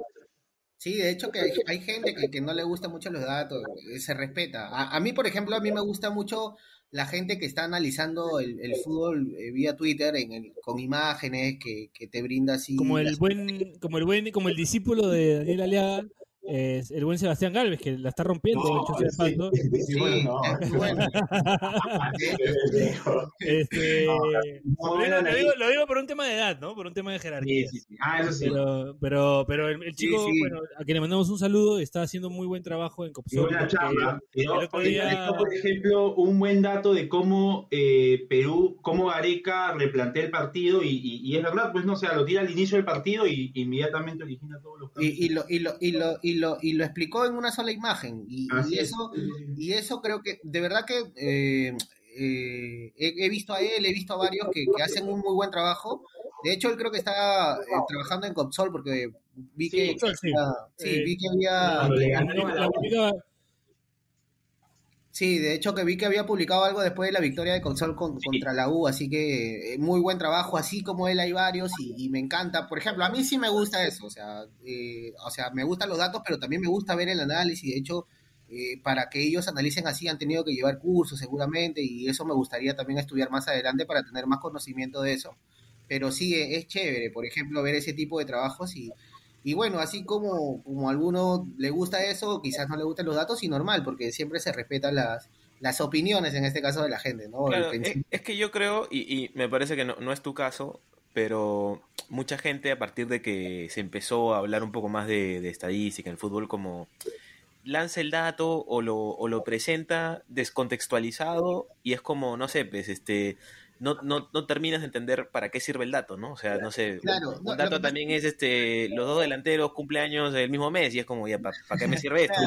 Sí, de hecho que hay, hay gente que, que no le gusta mucho los datos, eh, se respeta. A, a mí, por ejemplo, a mí me gusta mucho la gente que está analizando el, el fútbol eh, vía Twitter en el- con imágenes que, que te brinda así. Como el buen, como el buen, como el discípulo de Daniel Aliaga, el buen Sebastián Galvez, que la está rompiendo, No, sí, sí, Sí, bueno, no. es bueno. Este, No, lo, digo, no, lo no. digo- lo digo por un tema de edad, ¿no? Por un tema de jerarquía. Sí, sí, sí. Ah, eso sí. Pero, pero, pero el, chico, sí. bueno, a quien le mandamos un saludo, está haciendo muy buen trabajo en Copsol. día- por ejemplo, un buen dato de cómo eh, Perú, cómo Gareca replantea el partido y, y- y es verdad, pues no, o sea, lo tira al inicio del partido y inmediatamente origina todos los cambios. Y, y lo, y, lo, y, lo, y, lo, y lo explicó en una sola imagen. Y, es. eso, y eso creo que, de verdad que eh, eh, he, he visto a él, he visto a varios que, que hacen un muy buen trabajo. De hecho, él creo que está eh, trabajando en Copsol porque vi Sí, que, Copsol, sí. sí, Eh, vi que había... Cuando le La, ganó a la la única- Sí, de hecho que vi que había publicado algo después de la victoria de Consol con- contra la U, así que eh, muy buen trabajo, así como él hay varios y, y me encanta. Por ejemplo, a mí sí me gusta eso, o sea, eh, o sea, me gustan los datos, pero también me gusta ver el análisis. De hecho, eh, para que ellos analicen así han tenido que llevar cursos seguramente y eso me gustaría también estudiar más adelante para tener más conocimiento de eso. Pero sí, eh, es chévere, por ejemplo, ver ese tipo de trabajos y, y bueno, así como, como a alguno le gusta eso, quizás no le gusten los datos y normal, porque siempre se respetan las, las opiniones, en este caso de la gente, ¿no? Claro, es, que yo creo, y, y me parece que no, no es tu caso, pero mucha gente a partir de que se empezó a hablar un poco más de, de estadística en el fútbol, como lanza el dato o lo, o lo presenta descontextualizado y es como, no sé, pues este... No, no, no terminas de entender para qué sirve el dato, ¿no? O sea, no sé, Claro, un no, dato también es este, los dos delanteros cumpleaños el mismo mes y es como, ya, ¿para qué me sirve esto?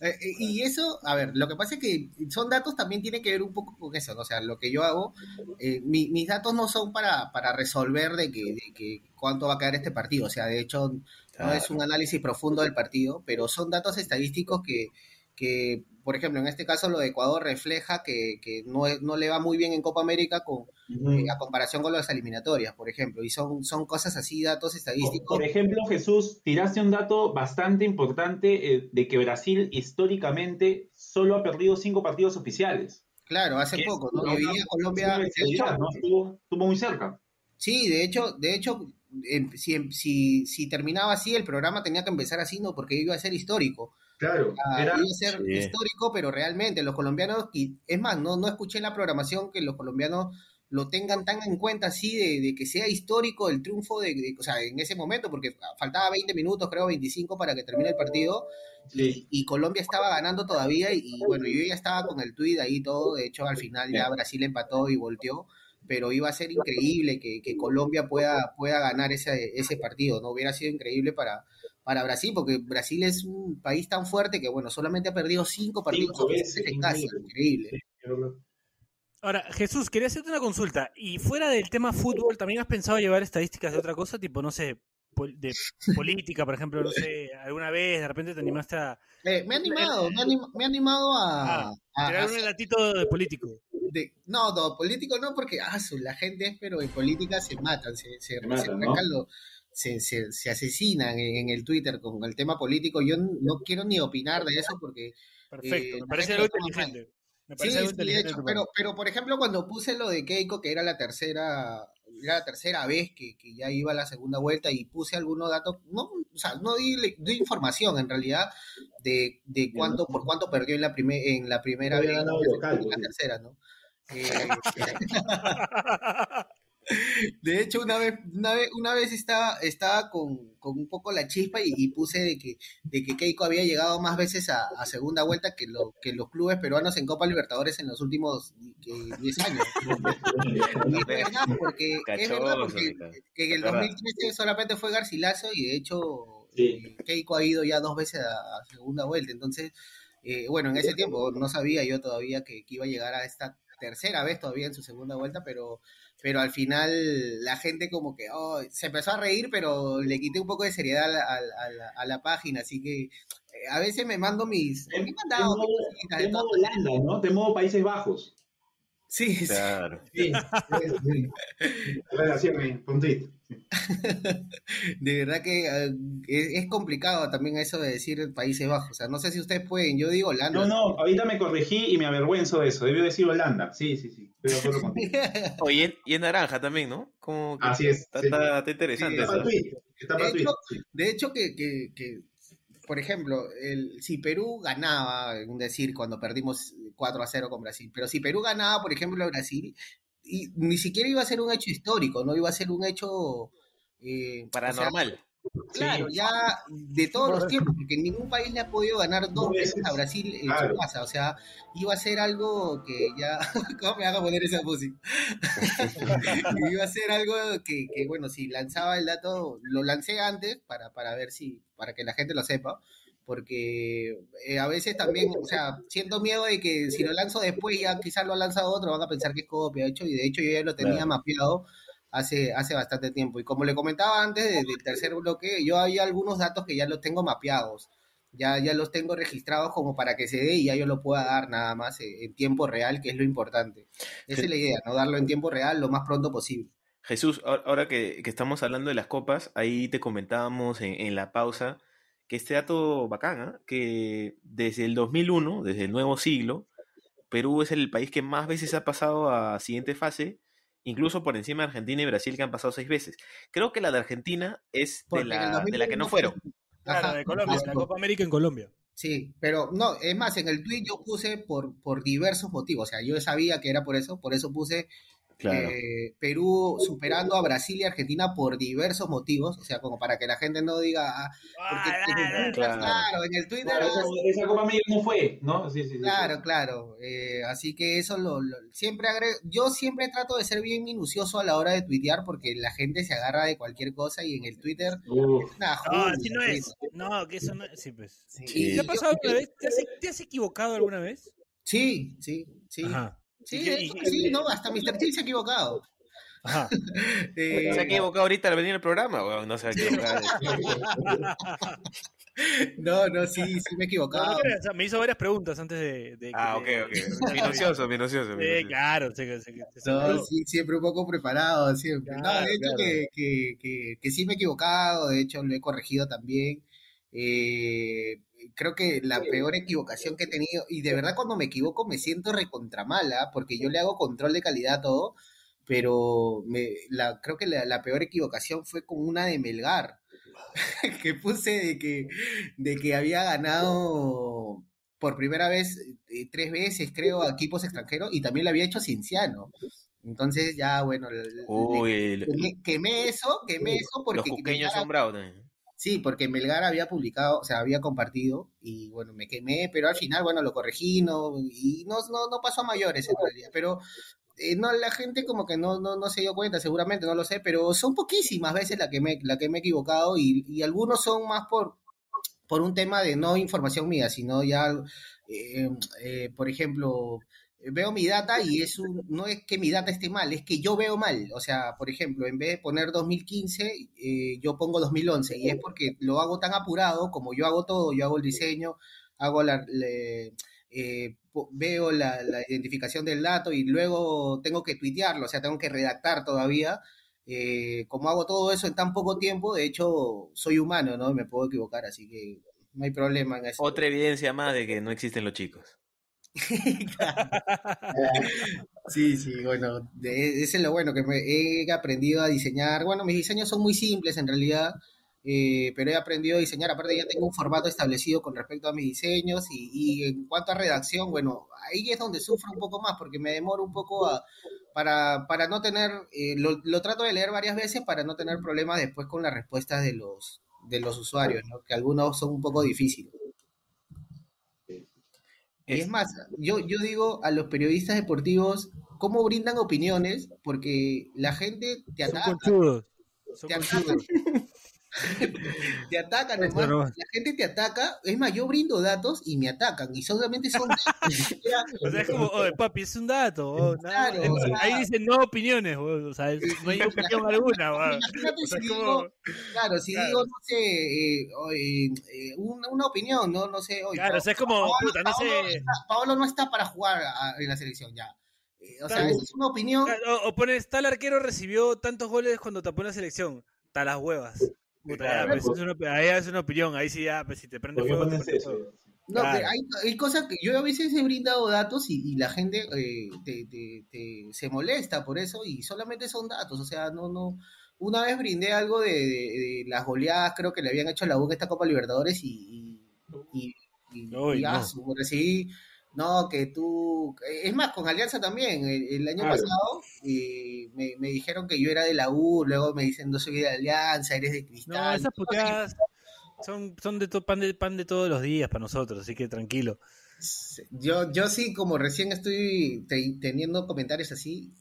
Eh, eh, y eso, a ver, lo que pasa es que son datos también tiene que ver un poco con eso, ¿no? O sea, lo que yo hago, eh, mi- mis datos no son para, para resolver de que, de que cuánto va a quedar este partido, o sea, de hecho, no es un análisis profundo del partido, pero son datos estadísticos que, que por ejemplo, en este caso lo de Ecuador refleja que, que no, no le va muy bien en Copa América con, eh, a comparación con las eliminatorias, por ejemplo, y son, son cosas así, datos estadísticos. Por ejemplo, Jesús, tiraste un dato bastante importante eh, de que Brasil históricamente solo ha perdido cinco partidos oficiales. Claro, hace poco, ¿no? una- Colombia. Estuvo, estuvo muy cerca. Sí, de hecho, de hecho, em, si, em- si, si terminaba así, el programa tenía que empezar así, ¿no? Porque iba a ser histórico. Claro, Ah, era, iba a ser Sí. histórico, pero realmente los colombianos, y es más, no, no escuché en la programación que los colombianos lo tengan tan en cuenta así de, de que sea histórico el triunfo de, de- o sea, en ese momento, porque faltaba 20 minutos, creo 25 para que termine el partido, sí, y Colombia estaba ganando todavía y, y, bueno, yo ya estaba con el tuit ahí todo, de hecho al final ya Brasil empató y volteó, pero iba a ser increíble que, que Colombia pueda, pueda ganar ese, ese partido, ¿no? Hubiera sido increíble para, para Brasil, porque Brasil es un país tan fuerte que bueno, solamente ha perdido cinco partidos Cinco veces, en casa, increíble. Ahora, Jesús, quería hacerte una consulta. Y fuera del tema fútbol, ¿también has pensado llevar estadísticas de otra cosa? Tipo, no sé, pol- de política, por ejemplo, no sé, alguna vez de repente te animaste a Eh, me ha animado, me ha, anim- me ha animado a... Ah, a- tirar a- un relatito de político. de- no, no, político no, porque ah, la gente es, pero en política se matan, se, se, Se matan, se ¿no? sacan lo- se, se- se asesinan en, en el Twitter con el tema político. Yo no quiero ni opinar de eso porque Perfecto, Eh, me parece algo inteligente. Me Sí, parece sí, inteligente. hecho, pero, por ejemplo, cuando puse lo de Keiko, que era la tercera, era la tercera vez que, que ya iba a la segunda vuelta y puse algunos datos, no, o sea, no di, di información en realidad de, de cuánto, por cuánto perdió en la, primer, en la primera Había vez ganado y local, en la pues. tercera, ¿no? Eh, de hecho, una vez, una vez, una vez estaba, estaba con, con un poco la chispa y, y puse de que, de que Keiko había llegado más veces a, a segunda vuelta que, lo, que los clubes peruanos en Copa Libertadores en los últimos que, 10 años. Y es verdad, porque, es verdad Cachoso, porque en el Es verdad. 2013 solamente fue Garcilaso y de hecho Sí. eh, Keiko ha ido ya dos veces a, a segunda vuelta. Entonces, eh, bueno, en ese tiempo no sabía yo todavía que, que iba a llegar a esta tercera vez todavía en su segunda vuelta, pero pero al final la gente como que oh, se empezó a reír, pero le quité un poco de seriedad a la, a la- a la- a la página, así que eh, a veces me mando mis... me he De mandado de modo. Holanda, ¿no? De modo Países Bajos. Sí, sí. Claro. Sí, sí, sí. Relación, tweet. de verdad que eh, es, es complicado también eso de decir Países Bajos. O sea, no sé si ustedes pueden, yo digo Holanda. No, no, ahorita me corregí y me avergüenzo de eso. Debió decir Holanda. Sí, sí, sí. Estoy de acuerdo contigo. Oye, y en- naranja también, ¿no? Como que Así es, Está, sí. está- está interesante. Sí, Está eso. Está para De hecho. De hecho, que, que, que, por ejemplo, el, si Perú ganaba, un decir, cuando perdimos 4 a 0 con Brasil, pero si Perú ganaba, por ejemplo, a Brasil, y ni siquiera iba a ser un hecho histórico, no iba a ser un hecho... eh, o sea, Paranormal. Claro, ya de todos los tiempos, porque ningún país le ha podido ganar dos veces. a Brasil en Claro. su casa. O sea, iba a ser algo que ya. ¿Cómo me haga poner esa música? iba a ser algo que, que, bueno, si lanzaba el dato, lo lancé antes para, para ver si, para que la gente lo sepa. Porque eh, a veces también, o sea, siento miedo de que si lo lanzo después, ya quizás lo ha lanzado otro, van a pensar que es copia, hecho, y de hecho yo ya lo tenía Claro. mapeado hace, hace bastante tiempo. Y como le comentaba antes de- del tercer bloque, yo había algunos datos que ya los tengo mapeados. Ya, ya los tengo registrados como para que se dé y ya yo lo pueda dar nada más eh, en tiempo real, que es lo importante. Esa es la idea, ¿no? Darlo en tiempo real lo más pronto posible. Jesús, ahora ahora que, que estamos hablando de las copas, ahí te comentábamos en, en la pausa que este dato bacán, ¿ah? que desde el 2001, desde el nuevo siglo, Perú es el país que más veces ha pasado a siguiente fase, incluso por encima de Argentina y Brasil que han pasado seis veces. Creo que la de Argentina es de la, de la que 2001 no fueron. Claro, Ajá, de Colombia, la. Copa América en Colombia. Sí, pero no, es más, en el tweet yo puse por, por diversos motivos, o sea, yo sabía que era por eso, por eso puse Claro. eh, Perú superando a Brasil y Argentina por diversos motivos, o sea, como para que la gente no diga, ah, porque en el Twitter, Claro. claro, en el Twitter, Claro, esa, esa Copa América no fue, ¿no? Sí, sí, sí. claro, claro, eh, así que eso lo, lo- siempre agrego, yo siempre trato de ser bien minucioso a la hora de tuitear porque la gente se agarra de cualquier cosa y en el Twitter Uf, es una No, así no es. No, que eso no es. Sí, pues. Sí, Sí. y ¿Te ha yo- pasado alguna vez? ¿Te has, te has equivocado alguna vez? Sí, sí, sí. Ajá. Sí, ¿Y de qué- hecho y- que sí, no, hasta Mr. T se ha equivocado. Ajá. Eh, ¿Se ha equivocado ahorita al venir al programa? Weón, no se ha equivocado. no, no, sí, sí me he equivocado. no creas, o sea, me hizo varias preguntas antes de. de que ah, ok, le- ok. Minucioso, minucioso. Sí, claro. que- que- sé No, que- sí, siempre un poco preparado, siempre. no, de hecho claro. que, que, que, que sí me he equivocado, de hecho lo he corregido también. Eh, creo que la peor equivocación que he tenido, y de verdad cuando me equivoco me siento recontramala, porque yo le hago control de calidad a todo, pero me, la, creo que la, la peor equivocación fue con una de Melgar, que puse de que, de que había ganado por primera vez eh, tres veces, creo, a equipos extranjeros, y también lo había hecho Cienciano. Entonces ya, bueno, le- le- quemé, quemé eso, quemé eso los porque cuqueños Melgar- son bravos también. Sí, porque Melgar había publicado, o sea, había compartido y bueno, me quemé, pero al final, bueno, lo corregí no, y no, no, no pasó a mayores en realidad, pero eh, no, la gente como que no, no, no se dio cuenta, seguramente, no lo sé, pero son poquísimas veces la que me, la que me he equivocado y, y algunos son más por, por un tema de no información mía, sino ya, eh, eh, por ejemplo, veo mi data y es un, no es que mi data esté mal, es que yo veo mal. O sea, por ejemplo, en vez de poner 2015, eh, yo pongo 2011 y es porque lo hago tan apurado como yo hago todo, yo hago el diseño, hago la... le- eh, veo la, la identificación del dato y luego tengo que tuitearlo, o sea, tengo que redactar todavía. Eh, como hago todo eso en tan poco tiempo, de hecho, soy humano, ¿no? Me puedo equivocar, así que no hay problema en eso. Otra evidencia más de que no existen los chicos. Sí, sí, bueno, ese es lo bueno, que me he aprendido a diseñar. Bueno, mis diseños son muy simples en realidad, eh, pero he aprendido a diseñar. Aparte, ya tengo un formato establecido con respecto a mis diseños. Y, en cuanto a redacción, bueno, ahí es donde sufro un poco más, porque me demoro un poco para, para no tener. eh, lo, lo trato de leer varias veces para no tener problemas después con las respuestas de los, de los usuarios, que algunos son un poco difíciles. Y es más, yo, yo digo a los periodistas deportivos, ¿cómo brindan opiniones? Porque la gente te Son ataca, conchudos. Son te. te atacan, nomás. La gente te ataca, es más, yo brindo datos y me atacan, y solamente son datos, O sea, es como, oye, papi, es un dato. oh, Claro, más. o sea- Ahí dice no opiniones, weón, o sea, no hay opinión alguna. weón. Imagínate O sea, si digo, claro, si claro. digo, no sé, eh, oye, eh, una, una opinión, no, no sé, oye, Claro, o sea, es como, Paolo, puta, no Paolo sé. está- Paolo no está para jugar a- en la selección ya. Eh, O sea, esa es una opinión. O, o pones, tal arquero recibió tantos goles cuando tapó en la selección. Tal las huevas. Puta, ya, pues, pues. es una, ahí es una opinión, ahí sí ya, pues si te prende ¿Por qué fuego, te prende eso? fuego. No, Claro. pero hay, hay cosas que yo a veces he brindado datos y, y la gente eh, te- te- te- se molesta por eso y solamente son datos, o sea, no, no. Una vez brindé algo de, de- de las goleadas, creo que le habían hecho a la U en esta Copa Libertadores y, y, y, y- Uy, y, no. su- recibí, no, que tú, es más, con Alianza también, el, el año Claro. pasado eh, me, dijeron que yo era de la U, luego me dicen no soy de Alianza, eres de Cristal. No, esas puteadas son, son de pan, de pan de todos los días para nosotros, así que tranquilo. Yo, yo sí, como recién estoy te- teniendo comentarios así,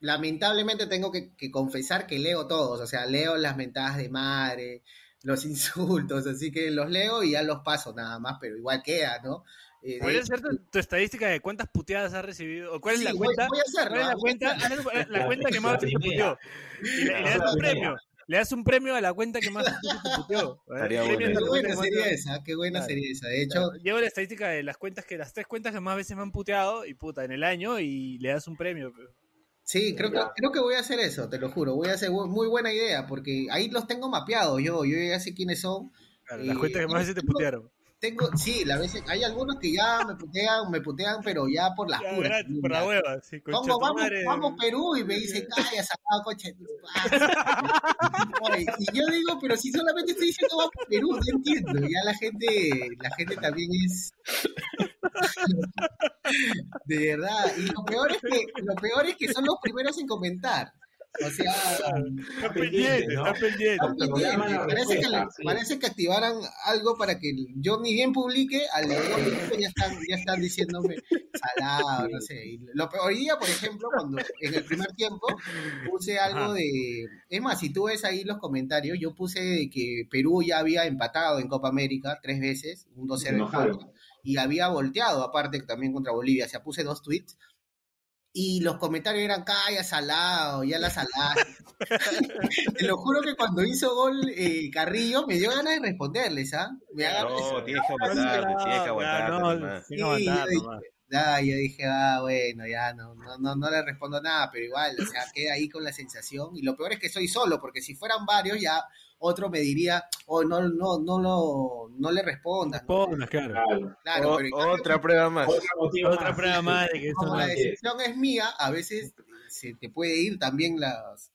lamentablemente tengo que, que confesar que leo todos, o sea, leo las mentadas de madre, los insultos, así que los leo y ya los paso nada más, pero igual queda, ¿no? Eh, de ¿Podrías hecho, hacer tu, tu estadística de cuántas puteadas has recibido? ¿O cuál es sí, la voy- cuenta? voy a hacerlo, ¿Cuál es la cuenta? haz la, la cuenta que más La te puteó. Y le, das La un premio. Le das un premio a la cuenta que más te puteó. La Qué buena sería esa, qué buena Claro. sería esa. De hecho, Llevo la estadística de las cuentas que las tres cuentas que más veces me han puteado y puta en el año y le das un premio. sí, creo que, creo que voy a hacer eso, te lo juro, voy a hacer muy buena idea, porque ahí los tengo mapeados yo, yo ya sé quiénes son. Claro, las Eh, cuentas que más veces te tengo- putearon. Tengo, sí, la veces, hay algunos que ya me putean, me putean, pero ya por las puras. por la hueva. Sí, Pongo, vamos, madre. vamos Perú y me dice, calla, sacado coche. de tu madre". y yo digo, pero si solamente estoy diciendo vamos Perú, no entiendo. Ya la gente, la gente también es de verdad. Y lo peor es que, lo peor es que son los primeros en comentar. O sea, Está pendiente, pendiente, ¿no? está pendiente. están Te programan pendientes. la parece, que, parece que activaran algo para que yo ni bien publique, al leer ya están, ya están diciéndome salado, no sé. Y lo peor, hoy día, por ejemplo, cuando en el primer tiempo puse algo Ajá. de. Es más, si tú ves ahí los comentarios, yo puse de que Perú ya había empatado en Copa América tres veces, un 2-0 en Enojado. contra, y había volteado aparte también contra Bolivia. O sea, puse dos tweets. Y los comentarios eran, calla, salado, ya la salaste. Te lo juro que cuando hizo gol eh, Carrillo me dio ganas de responderles, ¿ah? Me da ganas de- No, tienes que aguantarte, tienes que aguantarte. no, nomás. tienes que aguantar Sí, yo. Ah, yo dije, ah, bueno, ya no, no, no, no le respondo nada, pero igual, o sea, queda ahí con la sensación. Y lo peor es que soy solo, porque si fueran varios, ya otro me diría, oh, no, no, no, lo, no le respondas. Respondas, claro. Claro. Claro, O- pero en cambio, otra prueba más. Otra más. prueba más de que eso como no la decisión es mía, a veces se te puede ir también las,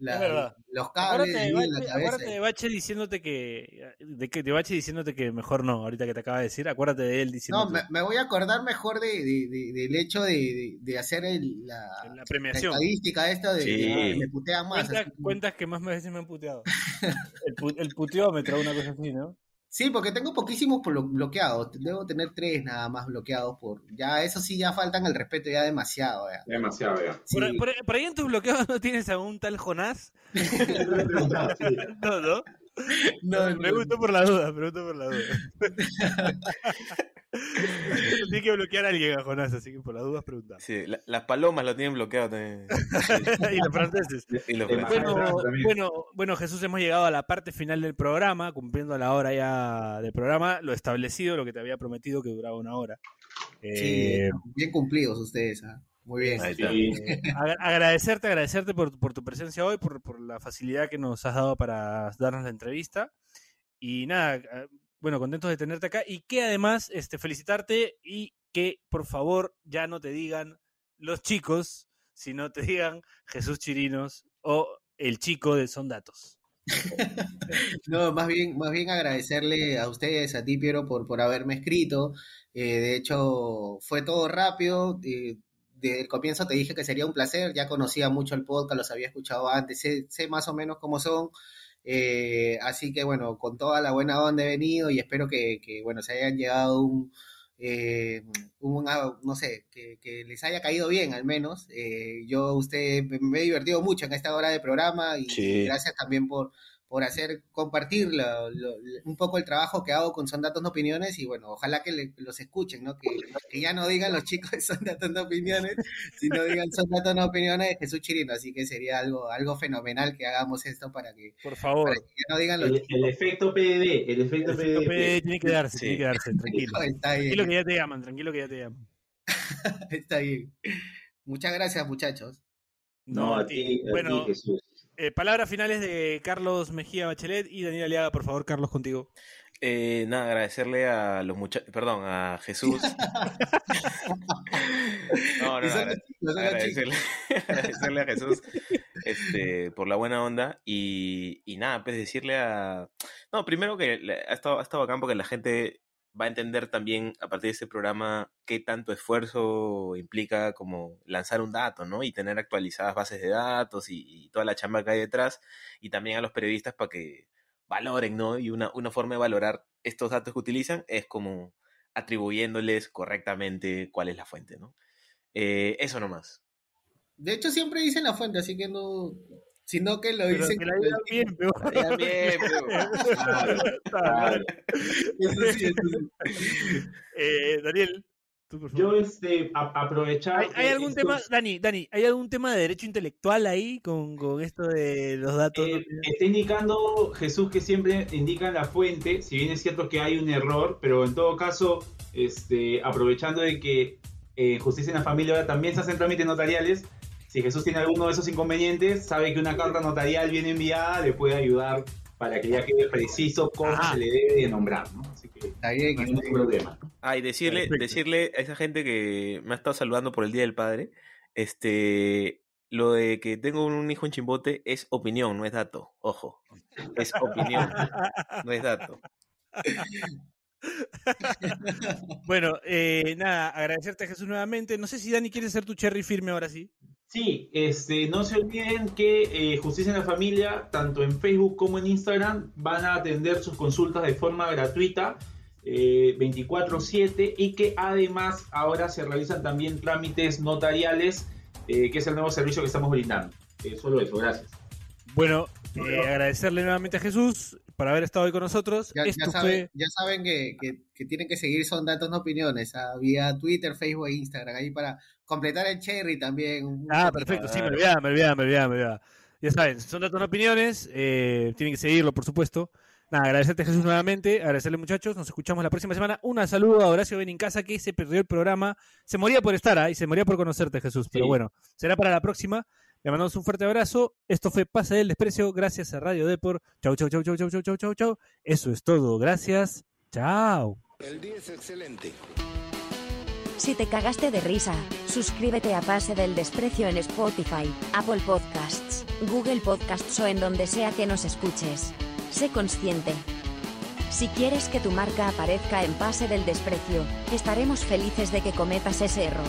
las- Es verdad. los cables Acuérdate de, ahí en la Bache, cabeza. acuérdate de Bache diciéndote que de que de Bache diciéndote que mejor no, ahorita que te acaba de decir, acuérdate de él No, diciendo me, me voy a acordar mejor de, de- de- del hecho de, de- de hacer el- la, la la premiación. estadística esta de, Sí. me putean más. Cuentas, cuentas que más veces me han puteado. El, pu- el puteómetro, una cosa así, ¿no? Sí, porque tengo poquísimos blo- bloqueados. Debo tener tres nada más bloqueados por. Ya, eso sí, ya faltan el respeto ya demasiado. Ya. Demasiado, ya. Sí. Por, por- por ahí en tus bloqueos no tienes a un tal Jonás. No, no. No, me gustó por la duda, me gustó por la duda. Tienes que bloquear a alguien a Jonás, así que por las dudas pregunta. Sí, la- las palomas lo tienen bloqueado también. y los franceses. Y los Demasiado. franceses. Bueno, bueno, bueno, Jesús, hemos llegado a la parte final del programa, cumpliendo la hora ya del programa, lo establecido, lo que te había prometido que duraba una hora. Sí, Eh, bien cumplidos ustedes. ¿ah? Muy bien. Sí. eh, agra- agradecerte, agradecerte por, por tu presencia hoy, por, por la facilidad que nos has dado para darnos la entrevista. Y nada, bueno, contentos de tenerte acá y que además este, felicitarte y que por favor ya no te digan los chicos, sino te digan Jesús Chirinos o el chico de Son Datos. No, más bien, más bien agradecerle a ustedes, a ti, Piero, por, por haberme escrito. Eh, de hecho, fue todo rápido. eh, desde el comienzo te dije que sería un placer. Ya conocía mucho el podcast, los había escuchado antes, sé, sé más o menos cómo son. Eh, así que bueno, con toda la buena onda he venido y espero que, que, bueno, se hayan llevado un, eh, un, ah, no sé, que, que les haya caído bien al menos. Eh, yo, usted, me, me he divertido mucho en esta hora de programa y Sí. gracias también por, por hacer, compartir lo- lo- un poco el trabajo que hago con Son Datos No Opiniones y bueno, ojalá que le- los escuchen, ¿no? Que, que ya no digan los chicos de Son Datos No Opiniones, sino digan Son Datos No Opiniones de Jesús Chirino, así que sería algo, algo fenomenal que hagamos esto para que, Por favor. para que ya no digan los El, el efecto PDD, el efecto El efecto PDD. Tiene que darse, Sí. tiene que darse, tranquilo. chicos. Está bien, Tranquilo que ya te llaman, tranquilo que ya te llaman. está bien. Muchas gracias, muchachos. No, a ti, a Bueno, ti, Jesús. Eh, palabras finales de Carlos Mejía Bachelet y Daniel Aliaga, por favor, Carlos, contigo. Eh, nada, agradecerle a los muchachos, perdón, a Jesús. no, no, no, agra- agradecerle, agradecerle a Jesús este, por la buena onda y, y nada, pues decirle a... No, primero que ha estado, ha estado bacán porque la gente va a entender también a partir de este programa qué tanto esfuerzo implica como lanzar un dato, ¿no? Y tener actualizadas bases de datos y, toda la chamba que hay detrás y también a los periodistas para que valoren, ¿no? Y una, una forma de valorar estos datos que utilizan es como atribuyéndoles correctamente cuál es la fuente, ¿no? Eh, eso nomás. De hecho, siempre dicen la fuente, así que no. Sino que lo Pero dicen. que la digan bien, peor. Ya bien, pero- Claro. Eso sí, eso sí. Eh, Daniel, tú, por favor. Yo, este, a- aprovechar. ¿Hay, algún estos- tema, Dani, Dani, ¿hay algún tema de derecho intelectual ahí con, con esto de los datos? Eh, está indicando Jesús que siempre indican la fuente, si bien es cierto que hay un error, pero en todo caso, este, aprovechando de que eh, Justicia en la Familia ahora también se hacen trámites notariales, si Jesús tiene alguno de esos inconvenientes, sabe que una carta notarial bien enviada le puede ayudar para que ya quede preciso cómo se le debe de nombrar, ¿no? Así que Está bien, no hay ningún problema. Ah, y decirle, Perfecto. decirle a esa gente que me ha estado saludando por el Día del Padre, este, lo de que tengo un hijo en Chimbote es opinión, no es dato. Ojo, es opinión, no es dato. Bueno, eh, nada, agradecerte a Jesús nuevamente. No sé si Dani quiere ser tu cherry firme ahora sí. Sí, este, no se olviden que eh, Justicia en la Familia, tanto en Facebook como en Instagram, van a atender sus consultas de forma gratuita eh, 24/7 y que además ahora se realizan también trámites notariales, eh, que es el nuevo servicio que estamos brindando. Eh, solo eso, gracias. Bueno, eh, agradecerle nuevamente a Jesús por haber estado hoy con nosotros. Ya, saben, fue. ya saben que, que- que tienen que seguir Son Datos No Opiniones, ah, vía Twitter, Facebook e Instagram, ahí para completar el cherry también. Ah, perfecto, sí, me olvidaba, me olvidaba, me olvidaba, me olvidaba. Ya saben, son datos no opiniones, eh, tienen que seguirlo, por supuesto. Nada, agradecerte Jesús nuevamente, agradecerle muchachos, nos escuchamos la próxima semana. Un saludo a Horacio Benincasa que se perdió el programa, se moría por estar ahí, se moría por conocerte Jesús, pero bueno, será para la próxima. Le mandamos un fuerte abrazo. Esto fue Pase del Desprecio, gracias a Radio Depor. Chau, chau, chau, chau, chau, chau, chau, chau, chau. Eso es todo, gracias. Chao. El día es excelente. Si te cagaste de risa, suscríbete a Pase del Desprecio en Spotify, Apple Podcasts, Google Podcasts o en donde sea que nos escuches. Sé consciente. Si quieres que tu marca aparezca en Pase del Desprecio, estaremos felices de que cometas ese error.